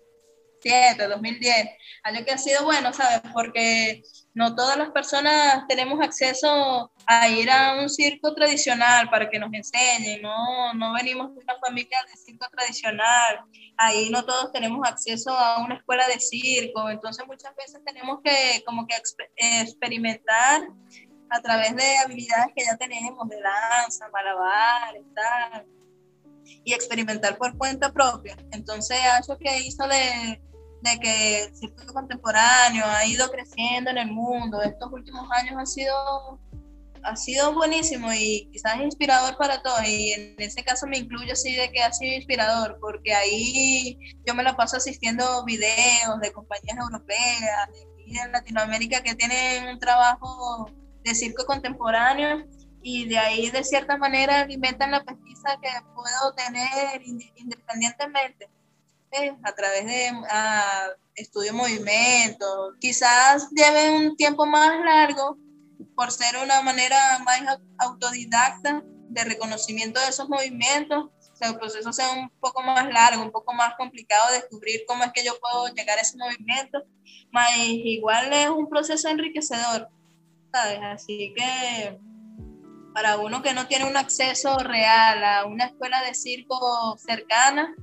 2007, 2010, algo que ha sido bueno, ¿sabes? Porque no todas las personas tenemos acceso a ir a un circo tradicional para que nos enseñen, no, no venimos de una familia de circo tradicional, ahí no todos tenemos acceso a una escuela de circo, entonces muchas veces tenemos que como que experimentar a través de habilidades que ya tenemos, de danza, malabar, tal, y experimentar por cuenta propia. Entonces, eso que hizo de de que el circo contemporáneo ha ido creciendo en el mundo. Estos últimos años ha sido ha sido buenísimo y quizás inspirador para todos. Y en ese caso me incluyo así de que ha sido inspirador porque ahí yo me la paso asistiendo videos de compañías europeas de en Latinoamérica que tienen un trabajo de circo contemporáneo y de ahí de cierta manera alimentan la pesquisa que puedo tener independientemente a través de estudio movimiento. Quizás lleve un tiempo más largo por ser una manera más autodidacta de reconocimiento de esos movimientos. O sea, el proceso sea un poco más largo, un poco más complicado de descubrir cómo es que yo puedo llegar a ese movimiento. Mas igual es un proceso enriquecedor, ¿sabes? Así que para uno que no tiene un acceso real a una escuela de circo cercana,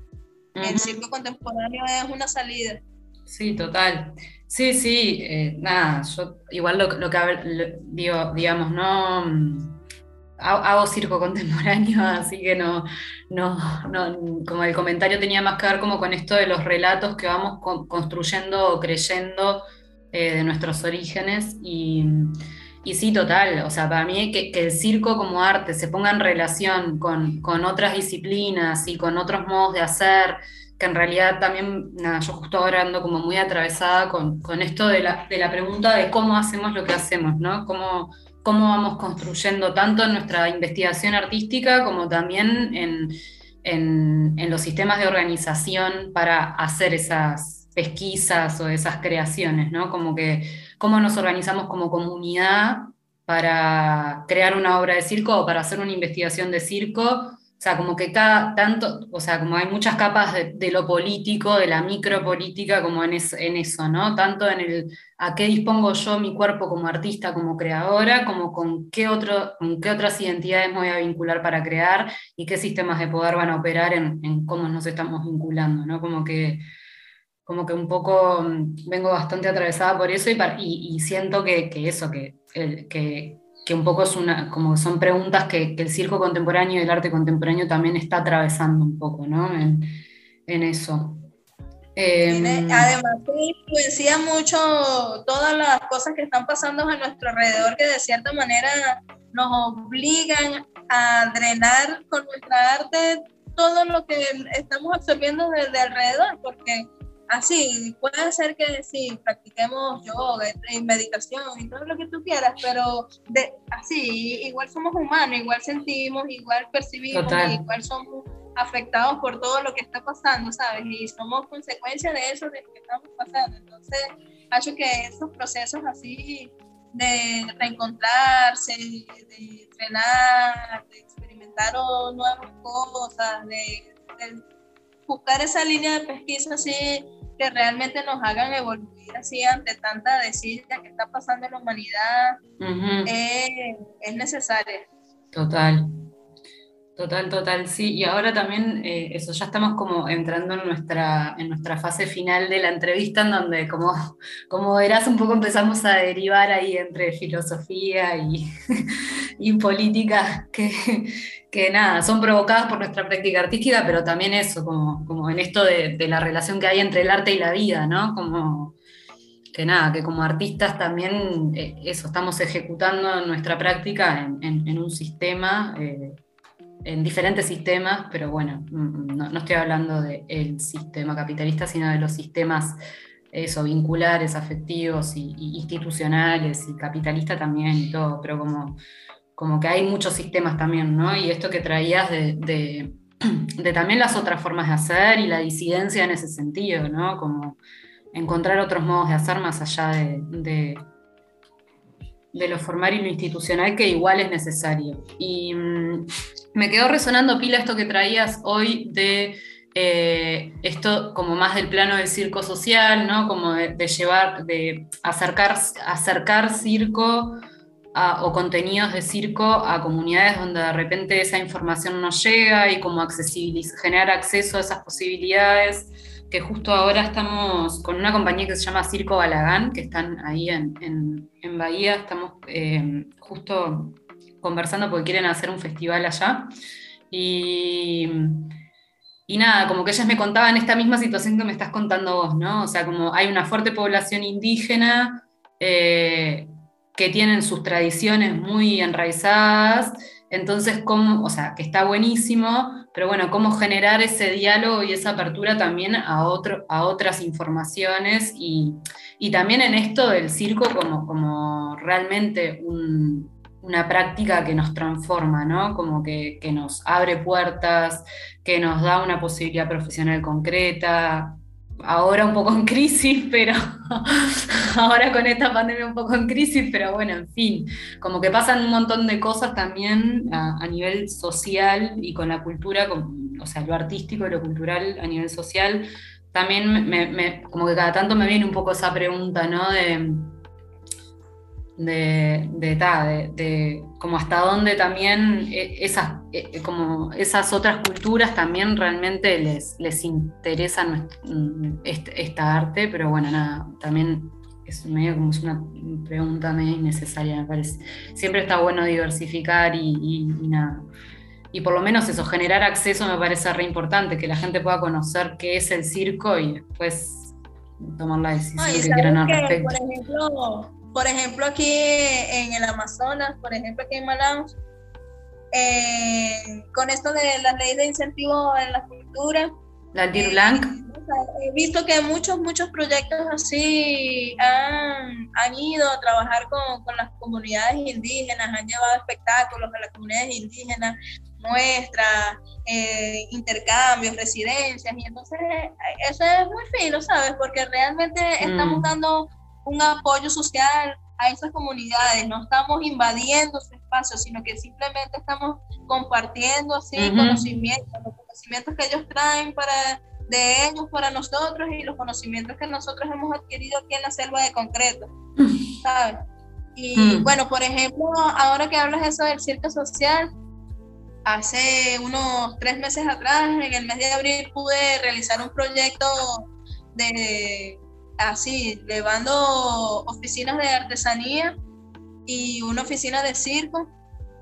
el circo contemporáneo es una salida. Sí, total. Sí, sí, eh, nada, yo igual lo, que digo, digamos, no mm, hago circo contemporáneo, así que no, no, como el comentario tenía más que ver como con esto de los relatos que vamos construyendo o creyendo eh, de nuestros orígenes y, sí, total, o sea, para mí que, el circo como arte se ponga en relación con, con otras disciplinas y con otros modos de hacer, que en realidad también, nada, yo justo ahora ando como muy atravesada con, esto de la, pregunta de cómo hacemos lo que hacemos, ¿no? Cómo, cómo vamos construyendo tanto en nuestra investigación artística como también en, en, los sistemas de organización para hacer esas pesquisas o esas creaciones, ¿no? Como que cómo nos organizamos como comunidad para crear una obra de circo o para hacer una investigación de circo o sea, como que cada tanto, o sea, como hay muchas capas de, lo político, de la micropolítica, como en, eso, ¿no? Tanto en el a qué dispongo yo mi cuerpo como artista, como creadora, como con qué, otro, con qué otras identidades me voy a vincular para crear y qué sistemas de poder van a operar en cómo nos estamos vinculando, ¿no? Como que, como que un poco mm, vengo bastante atravesada por eso y, y, y siento que, que eso, que, que, que un poco es una, como son preguntas que, el circo contemporáneo y el arte contemporáneo también está atravesando un poco, ¿no? En, eso. Em, además, influencia mucho todas las cosas que están pasando a nuestro alrededor que de cierta manera nos obligan a drenar con nuestra arte todo lo que estamos absorbiendo desde alrededor, porque así, puede ser que sí, practiquemos yoga y meditación y todo lo que tú quieras, pero de, así, igual somos humanos, igual sentimos, igual percibimos, igual somos afectados por todo lo que está pasando, ¿sabes? Y somos consecuencia de eso, de lo que estamos pasando. Entonces, acho que esos procesos así de reencontrarse, de entrenar, de experimentar nuevas cosas, de, de buscar esa línea de pesquisa así que realmente nos hagan evoluir así ante tanta desidia que está pasando en la humanidad es necesaria. Total, Total, total, sí. Y ahora también, eh, eso, ya estamos como entrando en nuestra, en nuestra fase final de la entrevista, en donde, como, como verás, un poco empezamos a derivar ahí entre filosofía y, y política, que, que, nada, son provocadas por nuestra práctica artística, pero también eso, como, como en esto de, la relación que hay entre el arte y la vida, ¿no? Como que nada, que como artistas también eh, eso, estamos ejecutando nuestra práctica en, un sistema. Eh, en diferentes sistemas, pero bueno, mm, no, estoy hablando del sistema capitalista, sino de los sistemas eso, vinculares, afectivos y, institucionales y capitalista también y todo, pero como, como que hay muchos sistemas también, ¿no? Y esto que traías de, también las otras formas de hacer y la disidencia en ese sentido, ¿no? Como encontrar otros modos de hacer más allá de, de lo formal y lo institucional que igual es necesario. Y mm, me quedó resonando pila esto que traías hoy de eh, esto como más del plano del circo social, ¿no? Como de, llevar, de acercar, acercar circo o contenidos de circo a comunidades donde de repente esa información no llega y como generar acceso a esas posibilidades, que justo ahora estamos con una compañía que se llama Circo Balagán, que están ahí en, Bahía, estamos eh, justo conversando porque quieren hacer un festival allá. Y, y nada, como que ellas me contaban esta misma situación que me estás contando vos, ¿no? O sea, como hay una fuerte población indígena eh, que tienen sus tradiciones muy enraizadas, entonces, ¿cómo, o sea, que está buenísimo, pero bueno, cómo generar ese diálogo y esa apertura también a, a otras informaciones y, y también en esto del circo como, como realmente un, una práctica que nos transforma, ¿no? Como que, nos abre puertas, que nos da una posibilidad profesional concreta. Ahora un poco en crisis, pero ahora con esta pandemia un poco en crisis, pero bueno, en fin, como que pasan un montón de cosas también a, nivel social y con la cultura, o sea, lo artístico y lo cultural a nivel social. También me, como que cada tanto me viene un poco esa pregunta, ¿no? De, de, de, de, como hasta dónde también e, esas, eh, como esas otras culturas también realmente les, les interesa mm, esta arte, pero bueno, nada, también es medio como es una pregunta medio innecesaria, me parece. Siempre está bueno diversificar y, nada. Y por lo menos eso, generar acceso me parece re importante, que la gente pueda conocer qué es el circo y después tomar la decisión que quieran al respecto. Por ejemplo, por ejemplo, aquí en el Amazonas, por ejemplo, aquí en Manaus, eh, con esto de las leyes de incentivo en la cultura. La Dir Blanc. Eh, he visto que muchos, muchos proyectos así han, han ido a trabajar con, con, las comunidades indígenas, han llevado espectáculos a las comunidades indígenas, muestras, eh, intercambios, residencias, y entonces eso es muy fino, ¿sabes? Porque realmente estamos mm. dando un apoyo social a esas comunidades, no estamos invadiendo su espacio, sino que simplemente estamos compartiendo así conocimientos, los conocimientos que ellos traen para de ellos para nosotros y los conocimientos que nosotros hemos adquirido aquí en la selva de concreto, ¿sabes? Y mm. bueno, por ejemplo, ahora que hablas eso del circo social, hace unos tres meses atrás, en el mes de abril, pude realizar un proyecto de así, llevando oficinas de artesanía y una oficina de circo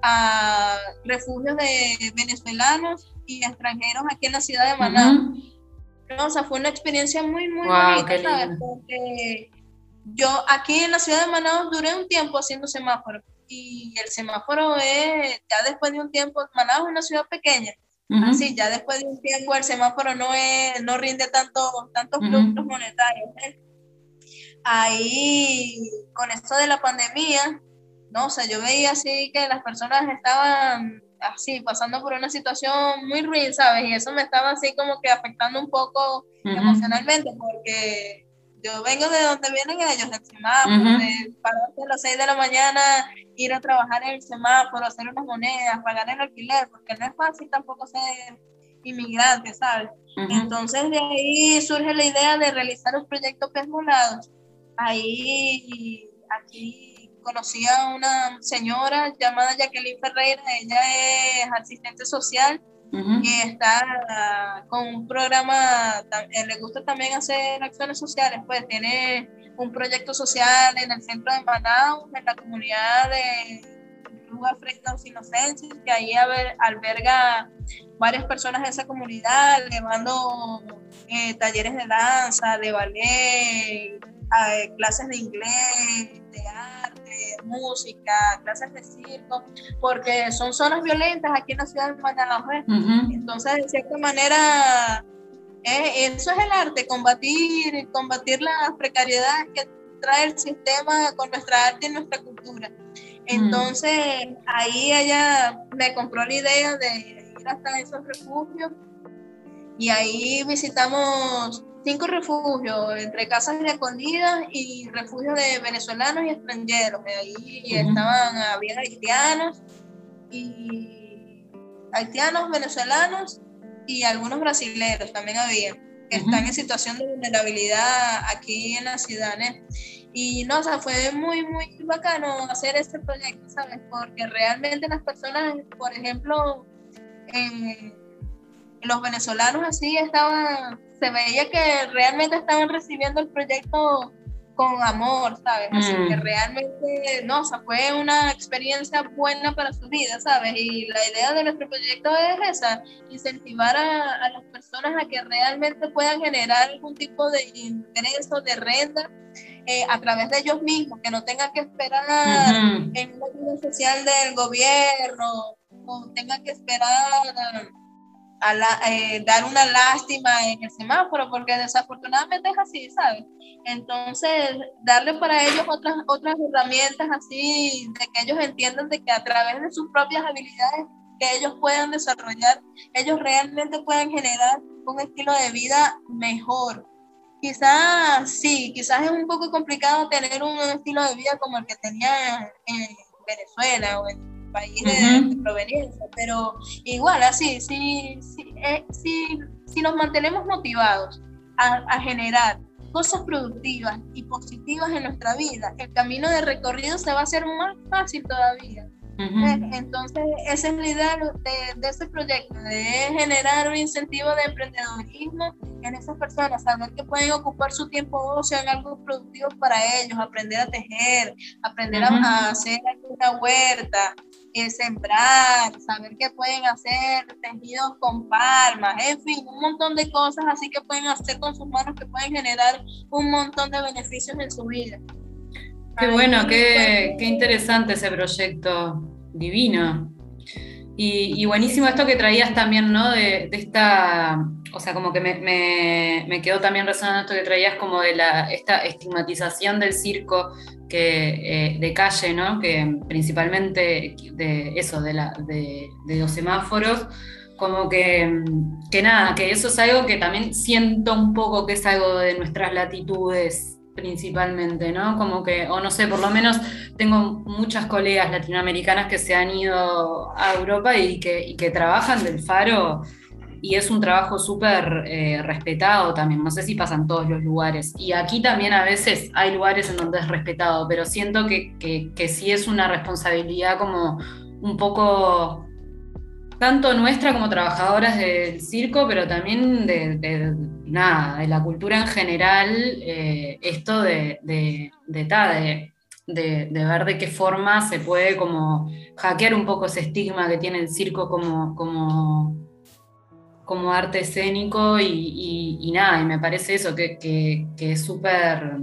a refugios de venezolanos y extranjeros aquí en la ciudad de Manaus. o sea, fue una experiencia muy, muy bonita, ¿sabes? Porque yo aquí en la ciudad de Manaus duré un tiempo haciendo semáforo y el semáforo es, ya después de un tiempo, Manaus es una ciudad pequeña, así, ya después de un tiempo el semáforo no, es, no rinde tanto, tantos productos monetarios. ¿eh? Ahí con esto de la pandemia, ¿no? O sea, yo veía así que las personas estaban así pasando por una situación muy ruin, ¿sabes? Y eso me estaba así como que afectando un poco emocionalmente porque yo vengo de donde vienen ellos, del semáforo, de pararse a las 6 de la mañana, ir a trabajar en el semáforo, hacer unas monedas, pagar el alquiler, porque no es fácil tampoco ser inmigrante, ¿sabes? Entonces de ahí surge la idea de realizar un proyecto Pez ahí aquí conocí a una señora llamada Jacqueline Ferreira, ella es asistente social y está con un programa, eh, le gusta también hacer acciones sociales, pues tiene un proyecto social en el centro de Manaus, en la comunidad de lugar frente a los inocentes, que ahí alberga varias personas de esa comunidad, llevando eh, talleres de danza, de ballet, clases de inglés, de arte, música, clases de circo, porque son zonas violentas aquí en la ciudad de Manaus. Entonces, de cierta manera, eh, eso es el arte, combatir, combatir las precariedades que trae el sistema con nuestra arte y nuestra cultura. Entonces, ahí ella me compró la idea de ir hasta esos refugios y ahí visitamos cinco refugios, entre casas de acogida y refugios de venezolanos y extranjeros. Ahí estaban, había haitianos y haitianos, venezolanos y algunos brasileños también había, que están en situación de vulnerabilidad aquí en la ciudad. Y no, o sea, fue muy, muy bacano hacer este proyecto, ¿sabes? Porque realmente las personas, por ejemplo, los venezolanos así estaban se veía que realmente estaban recibiendo el proyecto con amor, ¿sabes? Así que mm. realmente, no, o sea, fue una experiencia buena para su vida, ¿sabes? Y la idea de nuestro proyecto es esa, incentivar a, las personas a que realmente puedan generar algún tipo de ingreso, de renta, eh, a través de ellos mismos, que no tengan que esperar en una ayuda social del gobierno, o tengan que esperar a eh, dar una lástima en el semáforo, porque desafortunadamente es así, ¿sabes? Entonces, darle para ellos otras, otras herramientas así, de que ellos entiendan de que a través de sus propias habilidades que ellos puedan desarrollar, ellos realmente puedan generar un estilo de vida mejor. Quizás sí, quizás es un poco complicado tener un estilo de vida como el que tenía en Venezuela o en país de, proveniencia, pero igual así, si, si, eh, si, si nos mantenemos motivados a, a, generar cosas productivas y positivas en nuestra vida, el camino de recorrido se va a hacer más fácil todavía. Entonces, esa es la idea de, de, este proyecto, de generar un incentivo de emprendedorismo en esas personas, saber que pueden ocupar su tiempo ocio en algo productivo para ellos, aprender a tejer, aprender a, hacer una huerta, eh, sembrar, saber que pueden hacer tejidos con palmas, en fin, un montón de cosas así que pueden hacer con sus manos que pueden generar un montón de beneficios en su vida. Qué bueno, qué, qué, interesante ese proyecto, divino. Y, buenísimo esto que traías también, ¿no? De, esta, o sea, como que me, me, quedó también resonando esto que traías como de la, esta estigmatización del circo que, eh, de calle, ¿no? Que principalmente de eso, de, la, de, de los semáforos, como que, que nada, que eso es algo que también siento un poco que es algo de nuestras latitudes principalmente, ¿no? Como que, o no sé, por lo menos tengo muchas colegas latinoamericanas que se han ido a Europa y que, trabajan del faro y es un trabajo súper eh, respetado también, no sé si pasa en todos los lugares. Y aquí también a veces hay lugares en donde es respetado, pero siento que, que, que sí es una responsabilidad como un poco tanto nuestra como trabajadoras del circo, pero también de, nada, de la cultura en general, eh, esto de, de, de, ver de qué forma se puede como hackear un poco ese estigma que tiene el circo como, como, como arte escénico y, nada, y me parece eso, que, que, es súper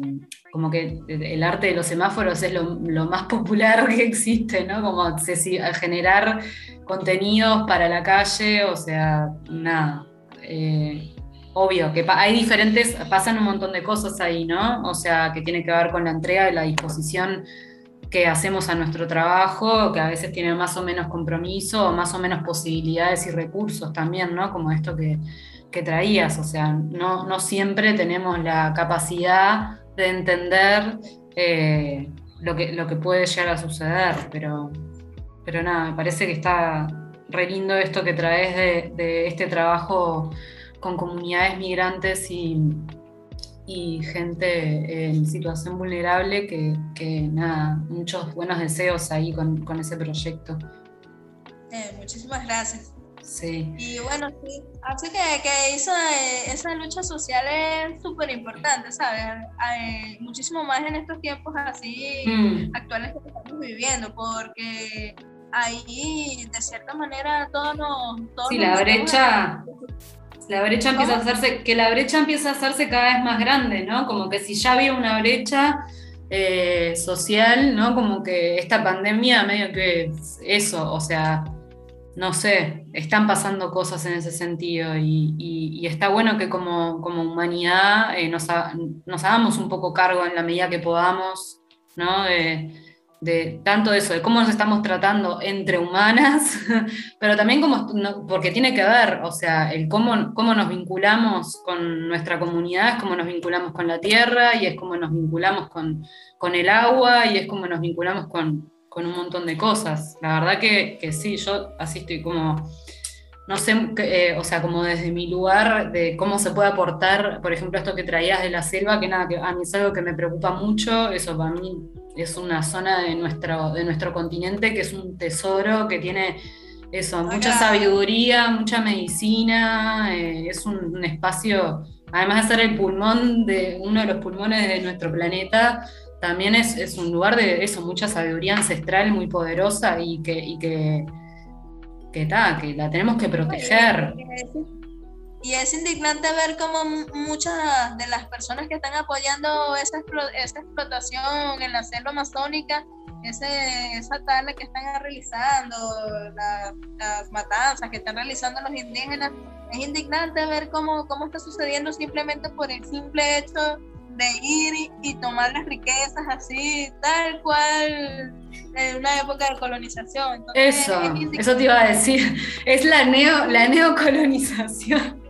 como que el arte de los semáforos es lo, más popular que existe, ¿no? Como generar contenidos para la calle, o sea, nada. Eh, obvio, que hay diferentes, pasan un montón de cosas ahí, ¿no? O sea, que tiene que ver con la entrega y la disposición que hacemos a nuestro trabajo, que a veces tiene más o menos compromiso, o más o menos posibilidades y recursos también, ¿no? Como esto que, traías, o sea, no, no siempre tenemos la capacidad de entender eh, lo, que, lo que puede llegar a suceder, pero, pero nada, me parece que está re lindo esto que traes de, este trabajo con comunidades migrantes y, y gente en situación vulnerable, que, nada, muchos buenos deseos ahí con, ese proyecto. Eh, muchísimas gracias. Sí. Y bueno, sí, así que, que esa lucha social es súper importante, ¿sabes? Hay muchísimo más en estos tiempos así mm. actuales que estamos viviendo, porque ahí de cierta manera todos nos... Todos sí, la brecha... La brecha empieza a hacerse, que la brecha empieza a hacerse cada vez más grande, ¿no? Como que si ya había una brecha eh, social, ¿no? Como que esta pandemia medio que eso, o sea, no sé, están pasando cosas en ese sentido y, está bueno que como, humanidad eh, nos, hagamos un poco cargo en la medida que podamos, ¿no? De, tanto eso, de cómo nos estamos tratando entre humanas, pero también porque tiene que ver, o sea, el cómo, cómo nos vinculamos con nuestra comunidad, es cómo nos vinculamos con la tierra y es cómo nos vinculamos con, con el agua y es cómo nos vinculamos con, con un montón de cosas. La verdad que, que sí, yo así estoy como, no sé, eh, o sea, como desde mi lugar de cómo se puede aportar, por ejemplo, esto que traías de la selva, que nada, que a mí es algo que me preocupa mucho, eso para mí es una zona de nuestro, de nuestro continente que es un tesoro, que tiene eso, mucha sabiduría, mucha medicina, eh, es un, un, espacio, además de ser el pulmón de uno de los pulmones de nuestro planeta, también es, un lugar de eso, mucha sabiduría ancestral muy poderosa y que, y que, que, que la tenemos que proteger. Y es indignante ver cómo muchas de las personas que están apoyando esa, esa explotación en la selva amazónica, ese, esa tala que están realizando, las matanzas que están realizando los indígenas, es indignante ver cómo, cómo está sucediendo simplemente por el simple hecho de ir y, tomar las riquezas así, tal cual en una época de colonización. eso, eso te iba a decir, es la, neo, la neocolonización.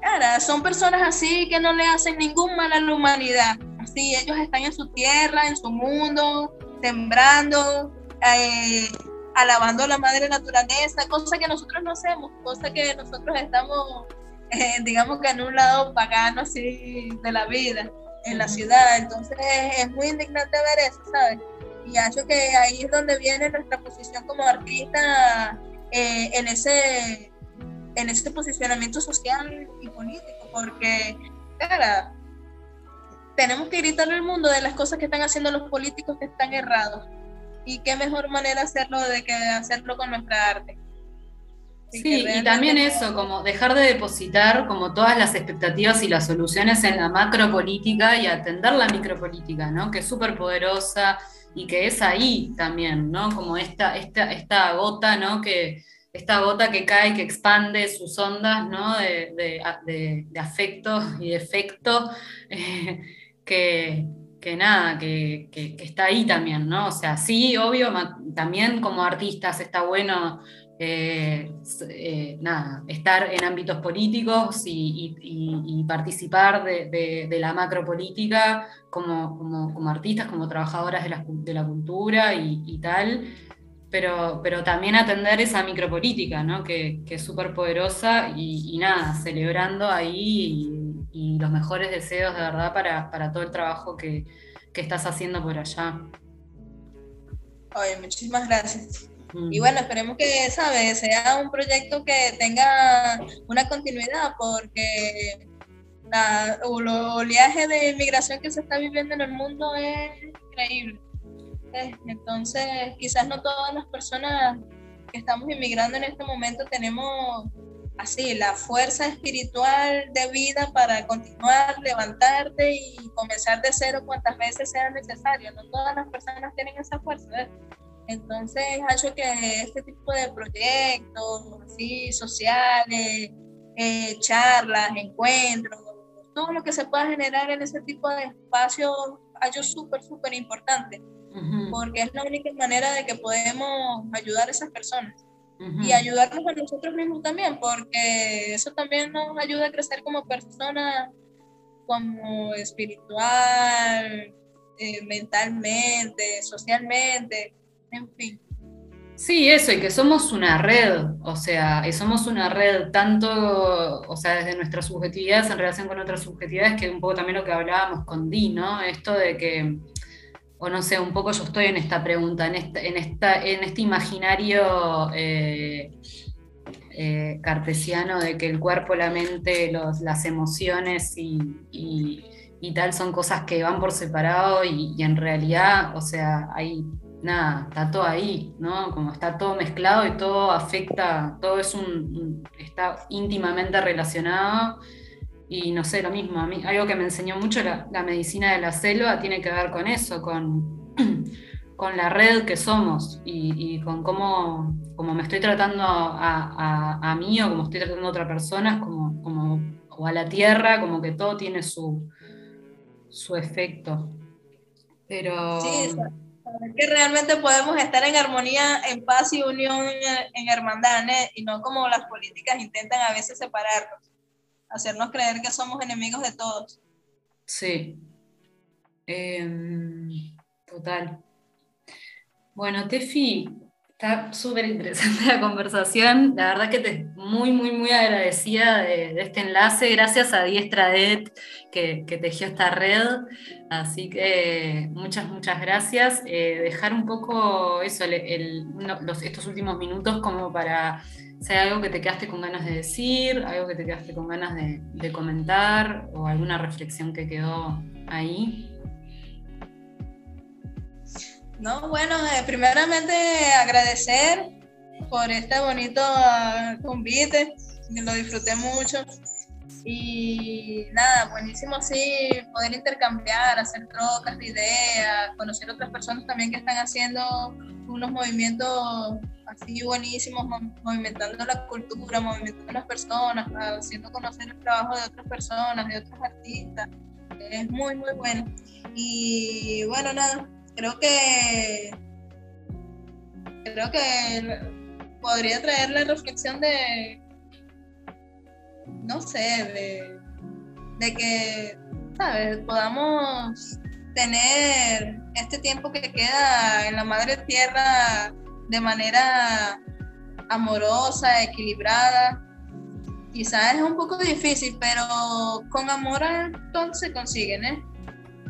Claro, son personas así que no le hacen ningún mal a la humanidad. Así, ellos están en su tierra, en su mundo, sembrando, eh, alabando a la madre naturaleza, cosa que nosotros no hacemos, cosa que nosotros estamos eh, digamos que en un lado pagano así de la vida en la ciudad. Entonces es muy indignante ver eso, ¿sabes? Y acho que ahí es donde viene nuestra posición como artista eh, en, ese, en ese posicionamiento social y político, porque, cara, tenemos que gritarle al mundo de las cosas que están haciendo los políticos que están errados. Y qué mejor manera hacerlo de que hacerlo con nuestra arte. Sí, y también eso, como dejar de depositar como todas las expectativas y las soluciones en la macropolítica y atender la micropolítica, ¿no? Que es súper poderosa y que es ahí también, ¿no? Como esta, esta, esta gota, ¿no? Que, esta gota que cae, que expande sus ondas, ¿no? De, de, de, afecto y de efecto, eh, que, que nada, que, que, está ahí también, ¿no? O sea, sí, obvio, también como artistas está bueno eh, eh, nada, estar en ámbitos políticos y, participar de, la macropolítica como, como, artistas, como trabajadoras de la, cultura y, tal, pero, pero también atender esa micropolítica, ¿no? que, es súper poderosa y, nada, celebrando ahí y, los mejores deseos de verdad para, todo el trabajo que, que estás haciendo por allá. Oye, muchísimas gracias. Y bueno, esperemos que, ¿sabes? Sea un proyecto que tenga una continuidad, porque la, el oleaje de inmigración que se está viviendo en el mundo es increíble. Entonces, quizás no todas las personas que estamos inmigrando en este momento tenemos así la fuerza espiritual de vida para continuar, levantarte y comenzar de cero cuantas veces sea necesario. No todas las personas tienen esa fuerza. Entonces, hecho que este tipo de proyectos así, sociales, eh, charlas, encuentros, todo lo que se pueda generar en ese tipo de espacios, hecho súper, súper importante, porque es la única manera de que podemos ayudar a esas personas. Y ayudarnos a nosotros mismos también, porque eso también nos ayuda a crecer como personas, como espiritual, eh, mentalmente, socialmente en fin. Sí, eso, y que somos una red, o sea, y somos una red tanto, o sea, desde nuestras subjetividades en relación con otras subjetividades, que un poco también lo que hablábamos con Di, ¿no? Esto de que, o no sé, un poco yo estoy en esta pregunta, en, esta, en, esta, en este imaginario eh, eh, cartesiano de que el cuerpo, la mente, los, las emociones y, y, tal son cosas que van por separado y, y en realidad, o sea, hay nada, está todo ahí, ¿no? Como está todo mezclado y todo afecta, todo es un, está íntimamente relacionado. Y no sé, lo mismo, algo que me enseñó mucho la, medicina de la selva tiene que ver con eso, con, con la red que somos y, con cómo, me estoy tratando a, mí o como estoy tratando a otras personas, como, como, o a la tierra, como que todo tiene su, su efecto. Pero. Sí, que realmente podemos estar en armonía, en paz y unión, en, hermandad, y no como las políticas intentan a veces separarnos, hacernos creer que somos enemigos de todos. Sí, em, total. Bueno, Tefi, Está súper interesante la conversación. La verdad que te muy, muy, muy agradecida de, este enlace. Gracias a Diestra Ed que, que, tejió esta red. Así que muchas, muchas gracias. Eh, dejar un poco eso, estos últimos minutos como para si hay algo que te quedaste con ganas de decir, algo que te quedaste con ganas de comentar o alguna reflexión que quedó ahí. No, bueno, eh, primeramente agradecer por este bonito convite, lo disfruté mucho. Y nada, buenísimo sí poder intercambiar, hacer trocas de ideas, conocer otras personas también que están haciendo unos movimientos así buenísimos, movimentando la cultura, movimentando las personas, haciendo conocer el trabajo de otras personas, de otros artistas. Es muy, muy bueno. Y bueno, nada, creo que creo que podría traer la reflexión de no sé de, que sabes podamos tener este tiempo que queda en la madre tierra de manera amorosa equilibrada. Quizás es un poco difícil pero con amor entonces consiguen eh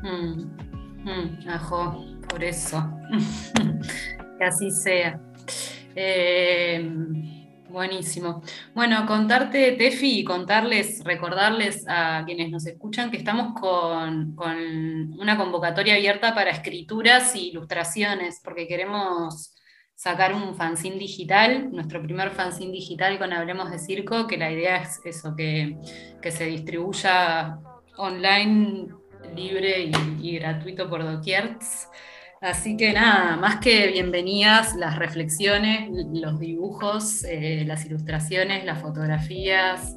mm, mm, ajo por eso. que así sea. Eh, buenísimo. Bueno, contarte, Tefi, y contarles, recordarles a quienes nos escuchan que estamos con, una convocatoria abierta para escrituras e ilustraciones, porque queremos sacar un fanzine digital, nuestro primer fanzine digital con Hablemos de Circo, que la idea es eso, que, se distribuya online, libre y, gratuito por doquier. Así que nada, más que bienvenidas las reflexiones, los dibujos, eh, las ilustraciones, las fotografías.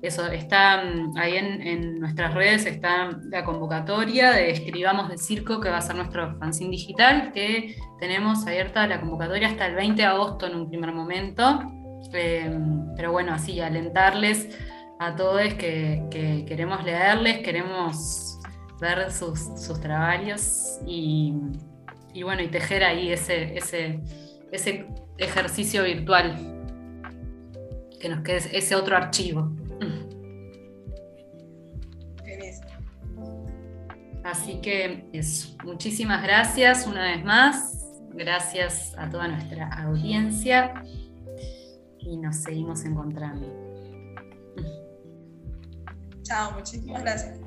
Eso está ahí en, nuestras redes, está la convocatoria de Escribamos de Circo, que va a ser nuestro fanzine digital, que tenemos abierta la convocatoria hasta el 20 de agosto en un primer momento. Eh, pero bueno, así, alentarles a todos que queremos leerles, queremos ver sus, sus trabajos y, bueno, y tejer ahí ese, ese, ese ejercicio virtual, que nos quede ese otro archivo. Así que eso, muchísimas gracias una vez más, gracias a toda nuestra audiencia y nos seguimos encontrando. Chao, muchísimas gracias.